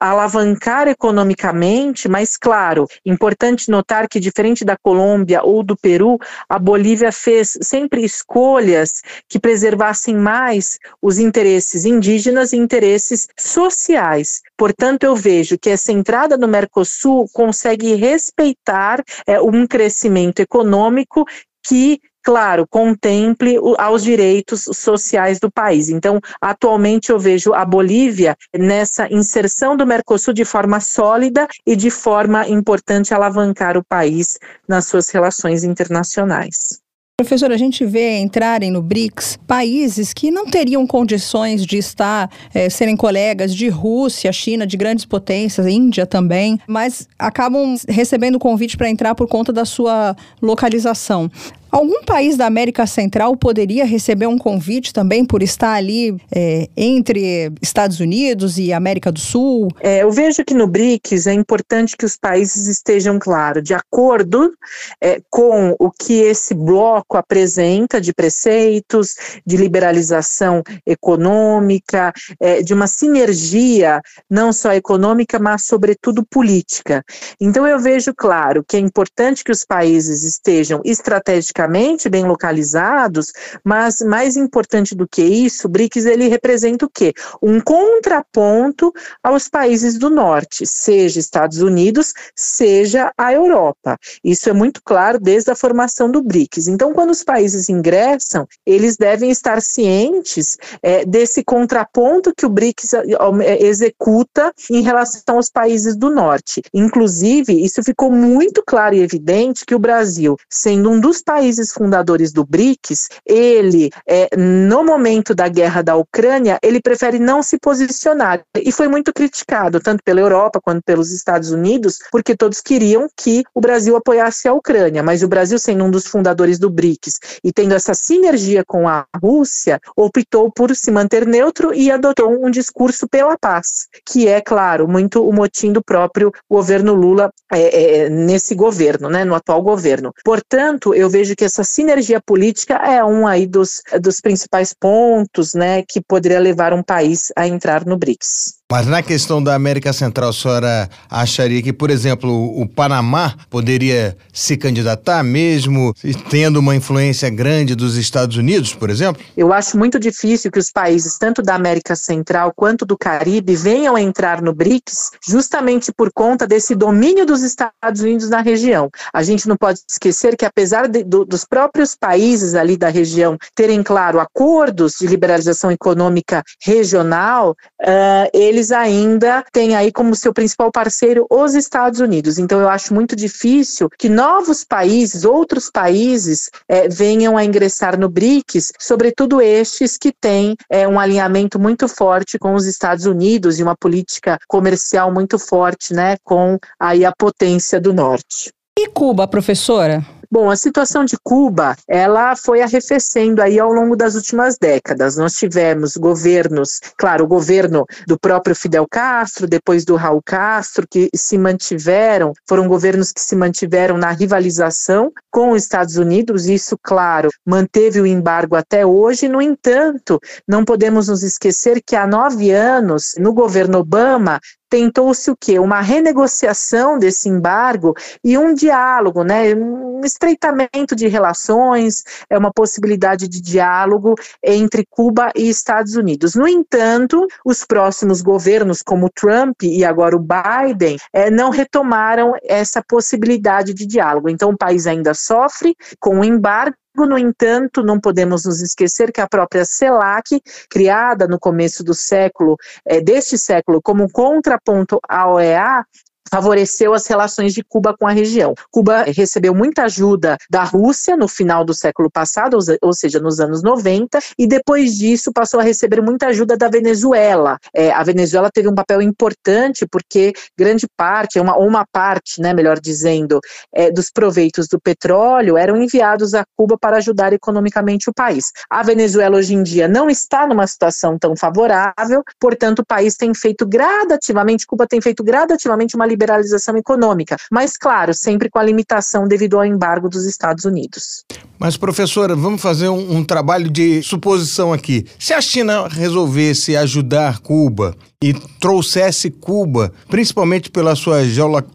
alavancar economicamente, mas claro, importante notar que diferente da Colômbia ou do Peru, a Bolívia fez sempre escolhas que preservassem mais os interesses indígenas e interesses sociais. Portanto, eu vejo que essa entrada no Mercosul consegue respeitar é, um crescimento econômico que claro, contemple aos direitos sociais do país. Então, atualmente eu vejo a Bolívia nessa inserção do Mercosul de forma sólida e de forma importante alavancar o país nas suas relações internacionais. Professor, a gente vê entrarem no BRICS países que não teriam condições de estar, é, serem colegas de Rússia, China, de grandes potências, Índia também, mas acabam recebendo convite para entrar por conta da sua localização. Algum país da América Central poderia receber um convite também por estar ali é, entre Estados Unidos e América do Sul? É, eu vejo que no BRICS é importante que os países estejam, claro, de acordo é, com o que esse bloco apresenta de preceitos, de liberalização econômica, é, de uma sinergia não só econômica, mas sobretudo política. Então eu vejo, claro, que é importante que os países estejam estrategicamente geograficamente bem localizados, mas mais importante do que isso, o BRICS ele representa o quê? Um contraponto aos países do norte, seja Estados Unidos, seja a Europa. Isso é muito claro desde a formação do BRICS. Então, quando os países ingressam, eles devem estar cientes é, desse contraponto que o BRICS é, executa em relação aos países do norte. Inclusive, isso ficou muito claro e evidente que o Brasil, sendo um dos países fundadores do BRICS, ele, é, no momento da guerra da Ucrânia, ele prefere não se posicionar. E foi muito criticado, tanto pela Europa quanto pelos Estados Unidos, porque todos queriam que o Brasil apoiasse a Ucrânia. Mas o Brasil, sendo um dos fundadores do BRICS e tendo essa sinergia com a Rússia, optou por se manter neutro e adotou um discurso pela paz, que é, claro, muito o motim do próprio governo Lula é, é, nesse governo, né, no atual governo. Portanto, eu vejo que essa sinergia política é um aí dos, dos principais pontos, né, que poderia levar um país a entrar no BRICS. Mas na questão da América Central, a senhora acharia que, por exemplo, o Panamá poderia se candidatar mesmo tendo uma influência grande dos Estados Unidos, por exemplo? Eu acho muito difícil que os países, tanto da América Central quanto do Caribe, venham a entrar no BRICS justamente por conta desse domínio dos Estados Unidos na região. A gente não pode esquecer que, apesar de, do, dos próprios países ali da região terem, claro, acordos de liberalização econômica regional, uh, eles eles ainda têm aí como seu principal parceiro os Estados Unidos. Então, eu acho muito difícil que novos países, outros países, é, venham a ingressar no BRICS, sobretudo estes que têm é, um alinhamento muito forte com os Estados Unidos e uma política comercial muito forte, né, com aí a potência do norte. E Cuba, professora? Bom, a situação de Cuba, ela foi arrefecendo aí ao longo das últimas décadas. Nós tivemos governos, claro, o governo do próprio Fidel Castro, depois do Raul Castro, que se mantiveram, foram governos que se mantiveram na rivalização com os Estados Unidos. Isso, claro, manteve o embargo até hoje. No entanto, não podemos nos esquecer que há nove anos, no governo Obama, tentou-se o quê? Uma renegociação desse embargo e um diálogo, né? Um estreitamento de relações, é uma possibilidade de diálogo entre Cuba e Estados Unidos. No entanto, os próximos governos, como Trump e agora o Biden, é, não retomaram essa possibilidade de diálogo. Então, o país ainda sofre com o embargo no entanto, não podemos nos esquecer que a própria CELAC, criada no começo do século, é, deste século, como contraponto à OEA, favoreceu as relações de Cuba com a região. Cuba recebeu muita ajuda da Rússia no final do século passado, ou seja, nos anos 90, e depois disso passou a receber muita ajuda da Venezuela. É, a Venezuela teve um papel importante porque grande parte, uma, uma parte, né, melhor dizendo, é, dos proveitos do petróleo eram enviados a Cuba para ajudar economicamente o país. A Venezuela hoje em dia não está numa situação tão favorável, portanto, o país tem feito gradativamente, Cuba tem feito gradativamente uma liberalização econômica, mas claro, sempre com a limitação devido ao embargo dos Estados Unidos. Mas, professora, vamos fazer um, um trabalho de suposição aqui. Se a China resolvesse ajudar Cuba e trouxesse Cuba, principalmente pela sua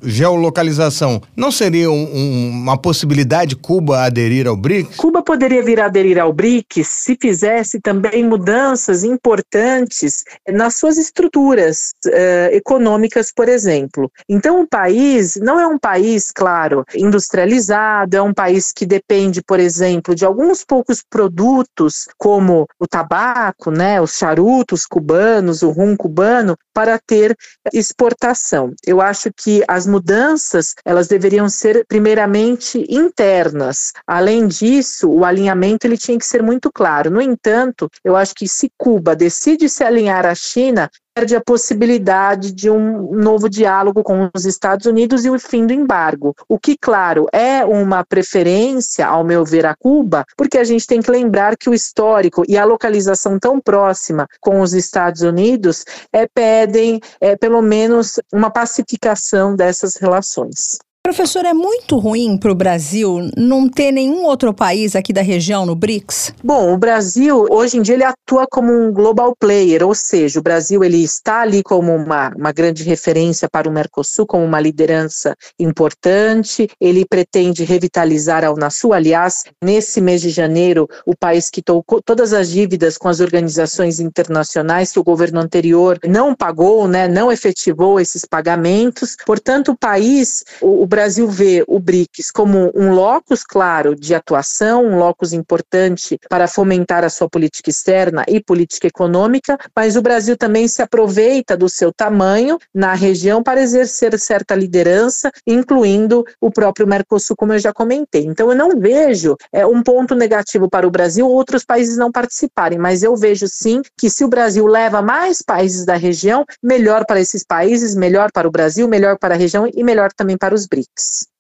geolocalização, não seria um, um, uma possibilidade Cuba aderir ao BRICS? Cuba poderia vir a aderir ao BRICS se fizesse também mudanças importantes nas suas estruturas uh, econômicas, por exemplo. Então, o país não é um país, claro, industrializado, é um país que depende, por exemplo, de alguns poucos produtos, como o tabaco, né, os charutos cubanos, o rum cubano ano para ter exportação. Eu acho que as mudanças, elas deveriam ser primeiramente internas. Além disso, o alinhamento ele tinha que ser muito claro. No entanto, eu acho que se Cuba decide se alinhar à China, perde a possibilidade de um novo diálogo com os Estados Unidos e o fim do embargo. O que, claro, é uma preferência, ao meu ver, a Cuba, porque a gente tem que lembrar que o histórico e a localização tão próxima com os Estados Unidos é, pedem, é, pelo menos, uma pacificação dessas relações. Professor, é muito ruim para o Brasil não ter nenhum outro país aqui da região no BRICS? Bom, o Brasil, hoje em dia, ele atua como um global player, ou seja, o Brasil ele está ali como uma, uma grande referência para o Mercosul, como uma liderança importante, ele pretende revitalizar a Unasul, aliás, nesse mês de janeiro, o país quitou todas as dívidas com as organizações internacionais que o governo anterior não pagou, né, não efetivou esses pagamentos, portanto, o país, o, o Brasil vê o BRICS como um locus, claro, de atuação, um locus importante para fomentar a sua política externa e política econômica, mas o Brasil também se aproveita do seu tamanho na região para exercer certa liderança, incluindo o próprio Mercosul, como eu já comentei. Então, eu não vejo é, um ponto negativo para o Brasil outros países não participarem, mas eu vejo sim que se o Brasil leva mais países da região, melhor para esses países, melhor para o Brasil, melhor para a região e melhor também para os BRICS.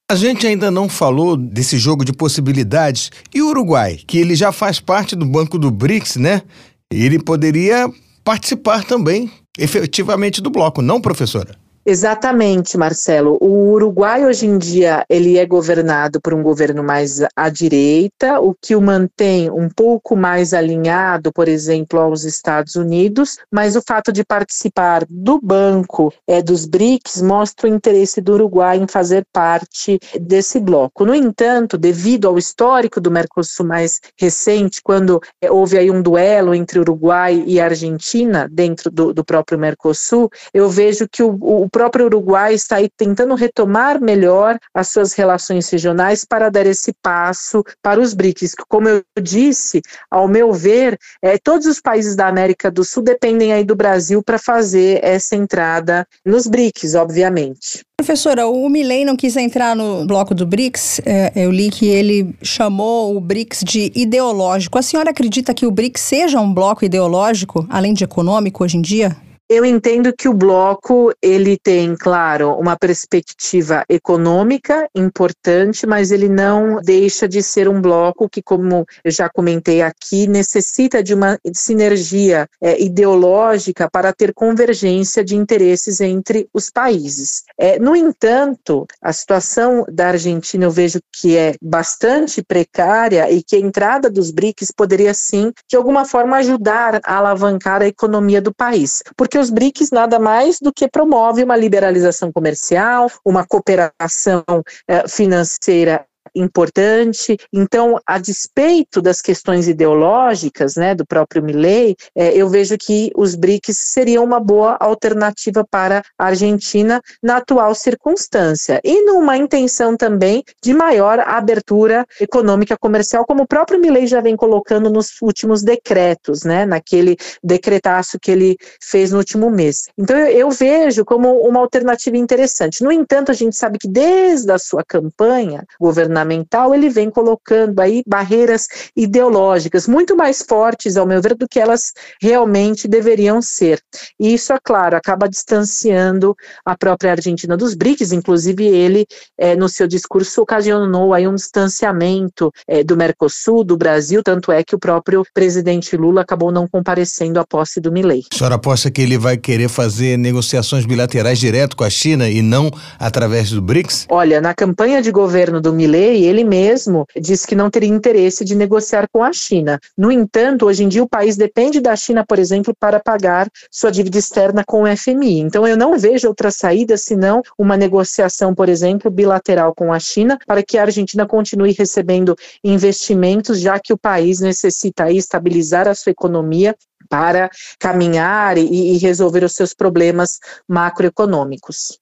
A gente ainda não falou desse jogo de possibilidades. E o Uruguai, que ele já faz parte do banco do BRICS, né? Ele poderia participar também, efetivamente, do bloco, não, professora? Exatamente, Marcelo. O Uruguai hoje em dia ele é governado por um governo mais à direita, o que o mantém um pouco mais alinhado, por exemplo, aos Estados Unidos, mas o fato de participar do banco é, dos BRICS mostra o interesse do Uruguai em fazer parte desse bloco. No entanto, devido ao histórico do Mercosul mais recente, quando é, houve aí um duelo entre Uruguai e Argentina dentro do, do próprio Mercosul, eu vejo que o, o próprio Uruguai está aí tentando retomar melhor as suas relações regionais para dar esse passo para os BRICS. Como eu disse, ao meu ver, é, todos os países da América do Sul dependem aí do Brasil para fazer essa entrada nos BRICS, obviamente. Professora, o Milley não quis entrar no bloco do BRICS. É, eu li que ele chamou o BRICS de ideológico. A senhora acredita que o BRICS seja um bloco ideológico, além de econômico, hoje em dia? Eu entendo que o bloco ele tem, claro, uma perspectiva econômica importante, mas ele não deixa de ser um bloco que, como eu já comentei aqui, necessita de uma sinergia é, ideológica para ter convergência de interesses entre os países. É, no entanto, a situação da Argentina eu vejo que é bastante precária e que a entrada dos BRICS poderia sim, de alguma forma, ajudar a alavancar a economia do país, porque porque os BRICS nada mais do que promove uma liberalização comercial, uma cooperação eh, financeira importante. Então, a despeito das questões ideológicas, né, do próprio Milley, é, eu vejo que os BRICS seriam uma boa alternativa para a Argentina na atual circunstância e numa intenção também de maior abertura econômica comercial, como o próprio Milley já vem colocando nos últimos decretos, né, naquele decretaço que ele fez no último mês. Então, eu, eu vejo como uma alternativa interessante. No entanto, a gente sabe que desde a sua campanha governamental governamental, ele vem colocando aí barreiras ideológicas muito mais fortes, ao meu ver, do que elas realmente deveriam ser. E isso, é claro, acaba distanciando a própria Argentina dos BRICS, inclusive ele, é, no seu discurso, ocasionou aí um distanciamento é, do Mercosul, do Brasil, tanto é que o próprio presidente Lula acabou não comparecendo à posse do Milei. A senhora aposta que ele vai querer fazer negociações bilaterais direto com a China e não através do BRICS? Olha, na campanha de governo do Milei, ele mesmo disse que não teria interesse de negociar com a China. No entanto, hoje em dia o país depende da China, por exemplo, para pagar sua dívida externa com o FMI. Então eu não vejo outra saída senão uma negociação, por exemplo, bilateral com a China, para que a Argentina continue recebendo investimentos, já que o país necessita estabilizar a sua economia para caminhar e, e resolver os seus problemas macroeconômicos.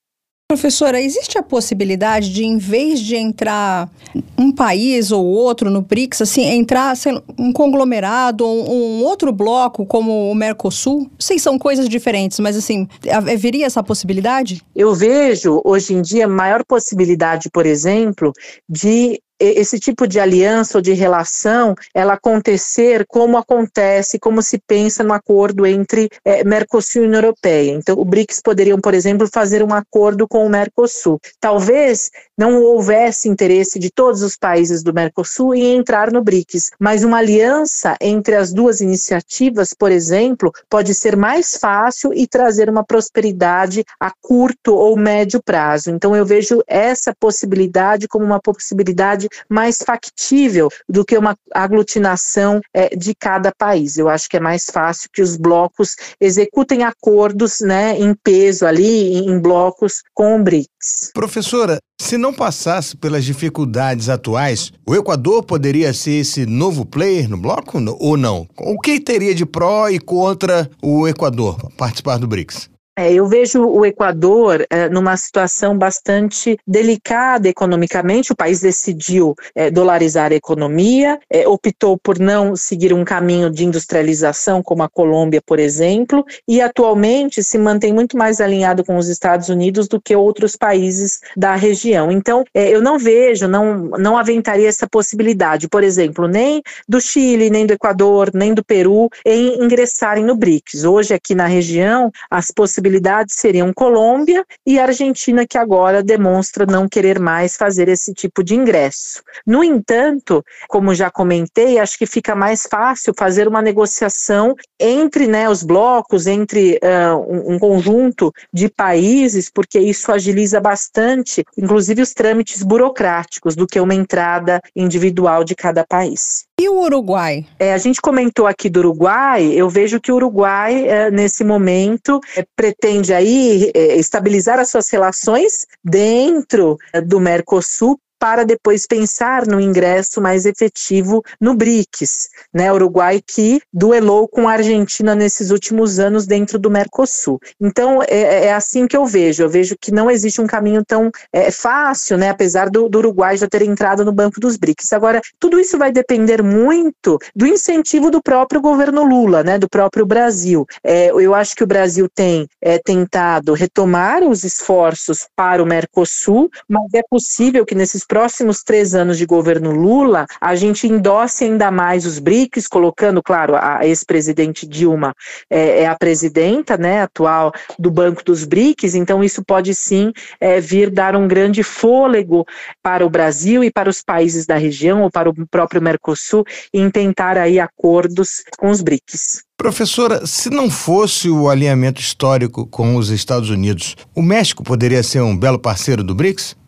Professora, existe a possibilidade de, em vez de entrar um país ou outro no BRICS, assim, entrar sei, um conglomerado ou um, um, outro bloco como o Mercosul? Sei, são coisas diferentes, mas assim, haveria essa possibilidade? Eu vejo hoje em dia maior possibilidade, por exemplo, de esse tipo de aliança ou de relação ela acontecer como acontece, como se pensa no acordo entre é, Mercosul e União Europeia. Então, o BRICS poderiam, por exemplo, fazer um acordo com o Mercosul. Talvez não houvesse interesse de todos os países do Mercosul em entrar no BRICS, mas uma aliança entre as duas iniciativas, por exemplo, pode ser mais fácil e trazer uma prosperidade a curto ou médio prazo. Então, eu vejo essa possibilidade como uma possibilidade mais factível do que uma aglutinação é, de cada país. Eu acho que é mais fácil que os blocos executem acordos né, em peso ali, em blocos com o BRICS. Professora, se não passasse pelas dificuldades atuais, o Equador poderia ser esse novo player no bloco ou não? O que teria de pró e contra o Equador participar do BRICS? É, eu vejo o Equador é, numa situação bastante delicada economicamente. O país decidiu é, dolarizar a economia, é, optou por não seguir um caminho de industrialização, como a Colômbia, por exemplo, e atualmente se mantém muito mais alinhado com os Estados Unidos do que outros países da região. Então, é, eu não vejo, não, não aventaria essa possibilidade, por exemplo, nem do Chile, nem do Equador, nem do Peru em ingressarem no BRICS. Hoje, aqui na região, as possibilidades possibilidades seriam Colômbia e Argentina, que agora demonstra não querer mais fazer esse tipo de ingresso. No entanto, como já comentei, acho que fica mais fácil fazer uma negociação entre né, os blocos, entre uh, um, um conjunto de países, porque isso agiliza bastante, inclusive os trâmites burocráticos, do que uma entrada individual de cada país. E o Uruguai? É, a gente comentou aqui do Uruguai, eu vejo que o Uruguai, é, nesse momento, é, pretende aí é, estabilizar as suas relações dentro é, do Mercosul para depois pensar no ingresso mais efetivo no BRICS, né? Uruguai que duelou com a Argentina nesses últimos anos dentro do Mercosul. Então é, é assim que eu vejo. Eu vejo que não existe um caminho tão é, fácil, né? Apesar do, do Uruguai já ter entrado no banco dos BRICS. Agora tudo isso vai depender muito do incentivo do próprio governo Lula, né? Do próprio Brasil. É, eu acho que o Brasil tem é, tentado retomar os esforços para o Mercosul, mas é possível que nesses próximos três anos de governo Lula, a gente endosse ainda mais os BRICS, colocando, claro, a ex-presidente Dilma é, é, a presidenta né, atual do Banco dos BRICS, então isso pode sim é, vir dar um grande fôlego para o Brasil e para os países da região, ou para o próprio Mercosul, em tentar aí acordos com os BRICS. Professora, se não fosse o alinhamento histórico com os Estados Unidos, o México poderia ser um belo parceiro do BRICS?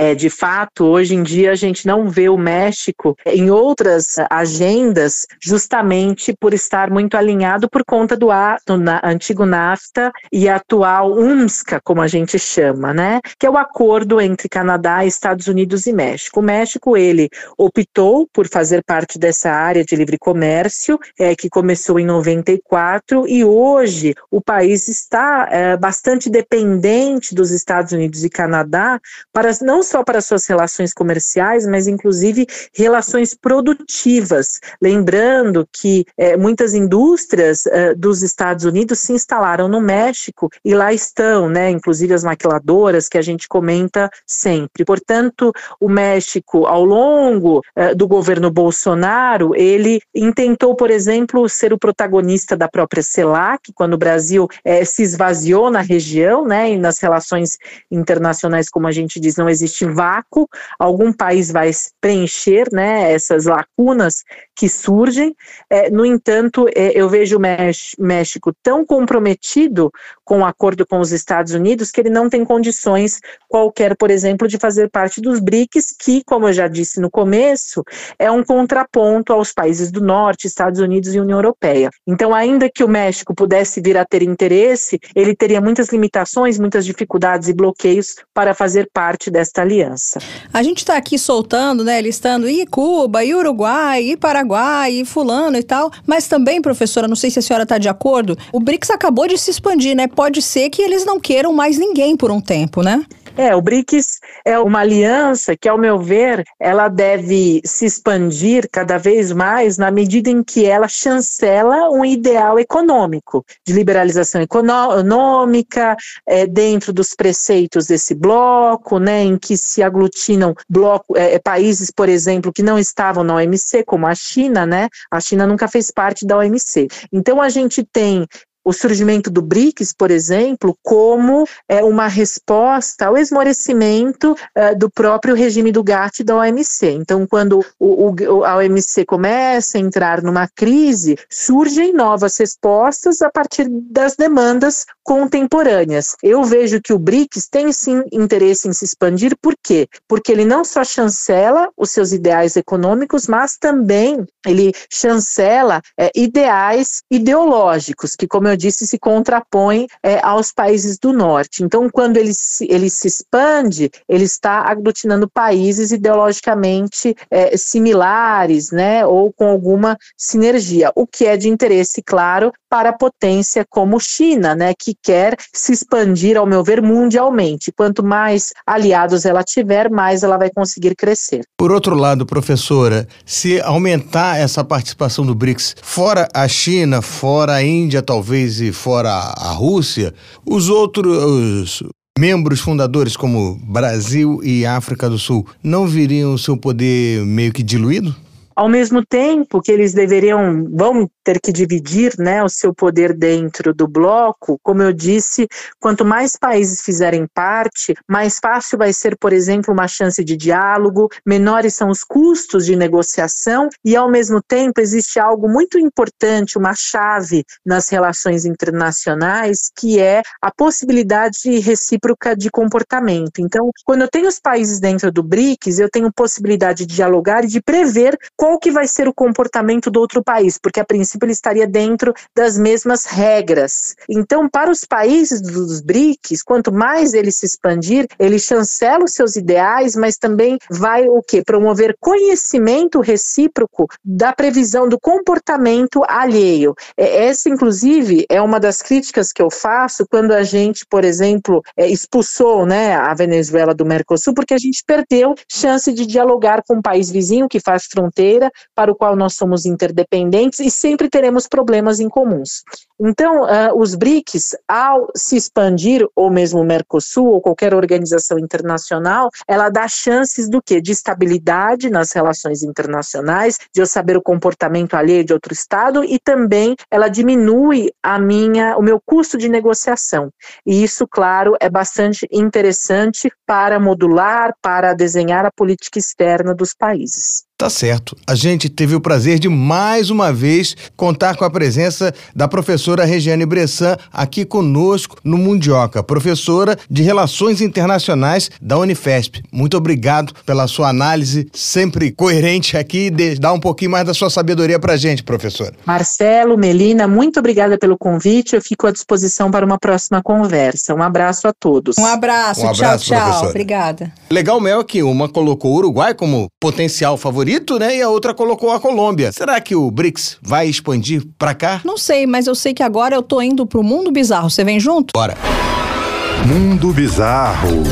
É, de fato, hoje em dia a gente não vê o México em outras agendas, justamente por estar muito alinhado por conta do, do na, antigo NAFTA e atual UMSCA, como a gente chama, né? Que é o acordo entre Canadá, Estados Unidos e México. O México ele optou por fazer parte dessa área de livre comércio, é, que começou em 94 e hoje o país está é, bastante dependente dos Estados Unidos e Canadá para não só para suas relações comerciais, mas inclusive relações produtivas. Lembrando que é, muitas indústrias é, dos Estados Unidos se instalaram no México e lá estão, né, inclusive as maquiladoras que a gente comenta sempre. Portanto, o México, ao longo é, do governo Bolsonaro, ele intentou, por exemplo, ser o protagonista da própria CELAC, quando o Brasil é, se esvaziou na região, né, e nas relações internacionais, como a gente diz, não existe este vácuo, algum país vai preencher né, essas lacunas que surgem. É, no entanto, é, eu vejo o México tão comprometido com o acordo com os Estados Unidos que ele não tem condições qualquer, por exemplo, de fazer parte dos BRICS, que, como eu já disse no começo, é um contraponto aos países do Norte, Estados Unidos e União Europeia. Então, ainda que o México pudesse vir a ter interesse, ele teria muitas limitações, muitas dificuldades e bloqueios para fazer parte desta aliança. A gente está aqui soltando, né, listando e Cuba, e Uruguai, e Paraguai, e fulano e tal, mas também, professora, não sei se a senhora está de acordo, o BRICS acabou de se expandir, né? Pode ser que eles não queiram mais ninguém por um tempo, né? É, o BRICS é uma aliança que, ao meu ver, ela deve se expandir cada vez mais na medida em que ela chancela um ideal econômico, de liberalização econômica, é, dentro dos preceitos desse bloco, né, em que se aglutinam bloco, é, países, por exemplo, que não estavam na OMC, como a China, né? A China nunca fez parte da OMC. Então a gente tem o surgimento do BRICS, por exemplo, como é, uma resposta ao esmorecimento é, do próprio regime do GATT e da OMC. Então, quando o, o, a OMC começa a entrar numa crise, surgem novas respostas a partir das demandas contemporâneas. Eu vejo que o BRICS tem sim interesse em se expandir, por quê? Porque ele não só chancela os seus ideais econômicos, mas também ele chancela é, ideais ideológicos, que, como eu disse, se contrapõe é, aos países do norte. Então, quando ele se, ele se expande, ele está aglutinando países ideologicamente é, similares, né, ou com alguma sinergia, o que é de interesse, claro, para a potência como China, né, que quer se expandir, ao meu ver, mundialmente. Quanto mais aliados ela tiver, mais ela vai conseguir crescer. Por outro lado, professora, se aumentar essa participação do BRICS fora a China, fora a Índia, talvez e fora a Rússia, os outros membros fundadores como Brasil e África do Sul não viriam o seu poder meio que diluído? Ao mesmo tempo que eles deveriam, vão ter que dividir né, o seu poder dentro do bloco, como eu disse, quanto mais países fizerem parte, mais fácil vai ser, por exemplo, uma chance de diálogo, menores são os custos de negociação e, ao mesmo tempo, existe algo muito importante, uma chave nas relações internacionais, que é a possibilidade recíproca de comportamento. Então, quando eu tenho os países dentro do BRICS, eu tenho possibilidade de dialogar e de prever qual que vai ser o comportamento do outro país, porque a princípio ele estaria dentro das mesmas regras. Então, para os países dos BRICS, quanto mais ele se expandir, ele chancela os seus ideais, mas também vai o quê? Promover conhecimento recíproco da previsão do comportamento alheio. Essa, inclusive, é uma das críticas que eu faço quando a gente, por exemplo, é, expulsou né, a Venezuela do Mercosul, porque a gente perdeu chance de dialogar com um país vizinho que faz fronteira, para o qual nós somos interdependentes e sempre teremos problemas em comuns. Então, uh, os BRICS, ao se expandir, ou mesmo o Mercosul, ou qualquer organização internacional, ela dá chances do quê? De estabilidade nas relações internacionais, de eu saber o comportamento alheio de outro Estado, e também ela diminui a minha, o meu custo de negociação. E isso, claro, é bastante interessante para modular, para desenhar a política externa dos países. Tá certo. A gente teve o prazer de mais uma vez contar com a presença da professora Regiane Bressan aqui conosco no Mundioca, professora de Relações Internacionais da Unifesp. Muito obrigado pela sua análise sempre coerente aqui e dar um pouquinho mais da sua sabedoria pra gente, professora. Marcelo, Melina, muito obrigada pelo convite. Eu fico à disposição para uma próxima conversa. Um abraço a todos. Um abraço, um abraço tchau, tchau. Professora. Obrigada. Legal, Mel, que uma colocou o Uruguai como potencial favorito favorito, né? E a outra colocou a Colômbia. Será que o BRICS vai expandir pra cá? Não sei, mas eu sei que agora eu tô indo pro mundo bizarro. Você vem junto? Bora. Mundo bizarro.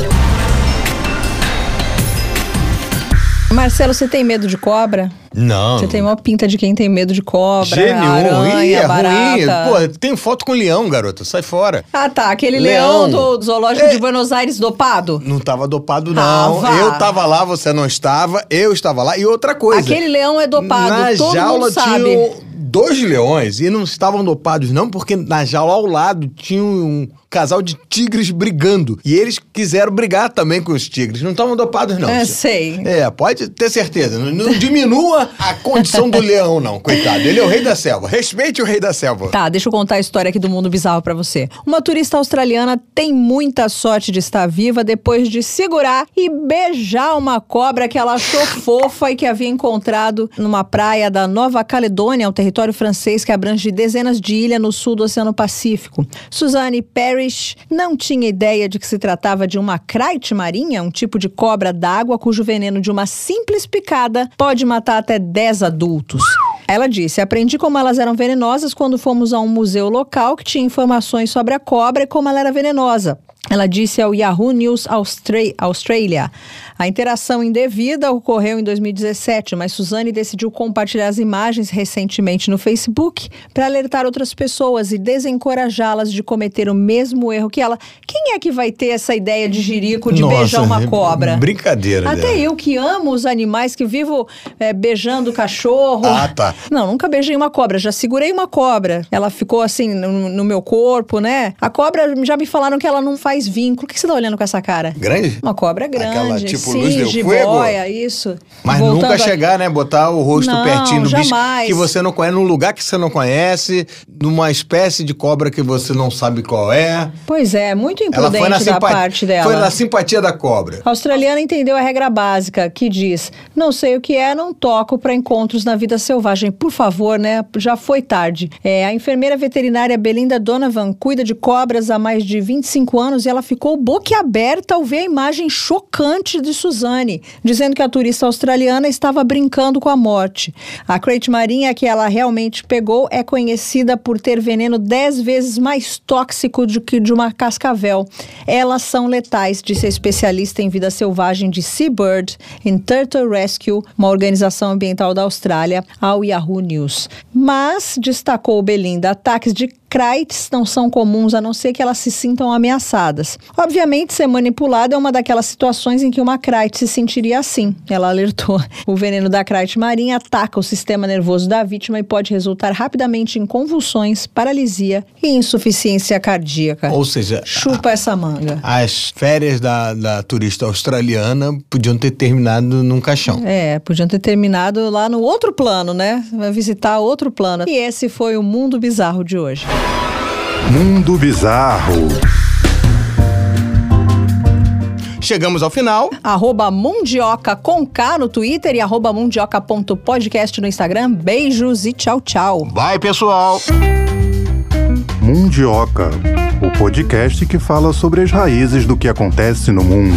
Marcelo, você tem medo de cobra? Não. Você tem uma pinta de quem tem medo de cobra, Gênio. aranha, Ih, é barata. Ruim. Pô, tem foto com leão, garota. Sai fora. Ah, tá. Aquele leão, leão do zoológico é... de Buenos Aires dopado? Não tava dopado, não. Tava. Eu tava lá, você não estava. Eu estava lá. E outra coisa. Aquele leão é dopado, na todo jaula mundo sabe. Tinha dois leões e não estavam dopados, não, porque na jaula ao lado tinha um casal de tigres brigando. E eles quiseram brigar também com os tigres. Não estavam dopados, não. É, sei. É, pode ter certeza. Não, não diminua a condição do leão, não, coitado. Ele é o rei da selva. Respeite o rei da selva. Tá, deixa eu contar a história aqui do mundo bizarro para você. Uma turista australiana tem muita sorte de estar viva depois de segurar e beijar uma cobra que ela achou fofa e que havia encontrado numa praia da Nova Caledônia, um território francês que abrange dezenas de ilhas no sul do Oceano Pacífico. Suzanne Parrish não tinha ideia de que se tratava de uma crite marinha, um tipo de cobra d'água cujo veneno de uma simples picada pode matar até 10 adultos. Ela disse: Aprendi como elas eram venenosas quando fomos a um museu local que tinha informações sobre a cobra e como ela era venenosa. Ela disse ao Yahoo News Australia: a interação indevida ocorreu em 2017, mas Suzane decidiu compartilhar as imagens recentemente no Facebook para alertar outras pessoas e desencorajá-las de cometer o mesmo erro que ela. Quem é que vai ter essa ideia de jirico de Nossa, beijar uma é cobra? Brincadeira. Até dela. eu que amo os animais, que vivo é, beijando cachorro. Ah, tá. Não, nunca beijei uma cobra, já segurei uma cobra. Ela ficou assim no, no meu corpo, né? A cobra, já me falaram que ela não faz vínculo. O que você tá olhando com essa cara? Grande? Uma cobra grande. Aquela tipo sim, luz del jiboia, isso. Mas Voltando nunca a- chegar, né? Botar o rosto Não, pertinho do bicho jamais. que você não conhece, num lugar que você não conhece, numa espécie de cobra que você não sabe qual é. Pois é, muito Ela imprudente foi na, da simpa- parte dela. foi na simpatia da cobra. A australiana entendeu a regra básica que diz: não sei o que é, não toco para encontros na vida selvagem. Por favor, né? Já foi tarde. É, a enfermeira veterinária Belinda Donovan cuida de cobras há mais de 25 anos e ela ficou boquiaberta ao ver a imagem chocante de Suzane, dizendo que a turista australiana estava brincando com a morte. A crate marinha que ela realmente pegou é conhecida por ter veneno 10 vezes mais tóxico do que de uma cascavel. Elas são letais, disse a especialista em vida selvagem de Seabird and Turtle Rescue, uma organização ambiental da Austrália, ao Yahoo News. Mas, destacou Belinda, ataques de Crites não são comuns a não ser que elas se sintam ameaçadas. Obviamente, ser manipulada é uma daquelas situações em que uma Crite se sentiria assim, ela alertou. O veneno da Crite marinha ataca o sistema nervoso da vítima e pode resultar rapidamente em convulsões, paralisia e insuficiência cardíaca. Ou seja, Chupa essa manga. as férias da, da turista australiana podiam ter terminado num caixão. É, podiam ter terminado lá no outro plano, né? Vai visitar outro plano. E esse foi o Mundo Bizarro de hoje. Mundo Bizarro. Chegamos ao final. Arroba Mundioca com K no Twitter e arroba mundioca.podcast no Instagram. Beijos e tchau, tchau. Vai, pessoal! Mundioca, o podcast que fala sobre as raízes do que acontece no mundo.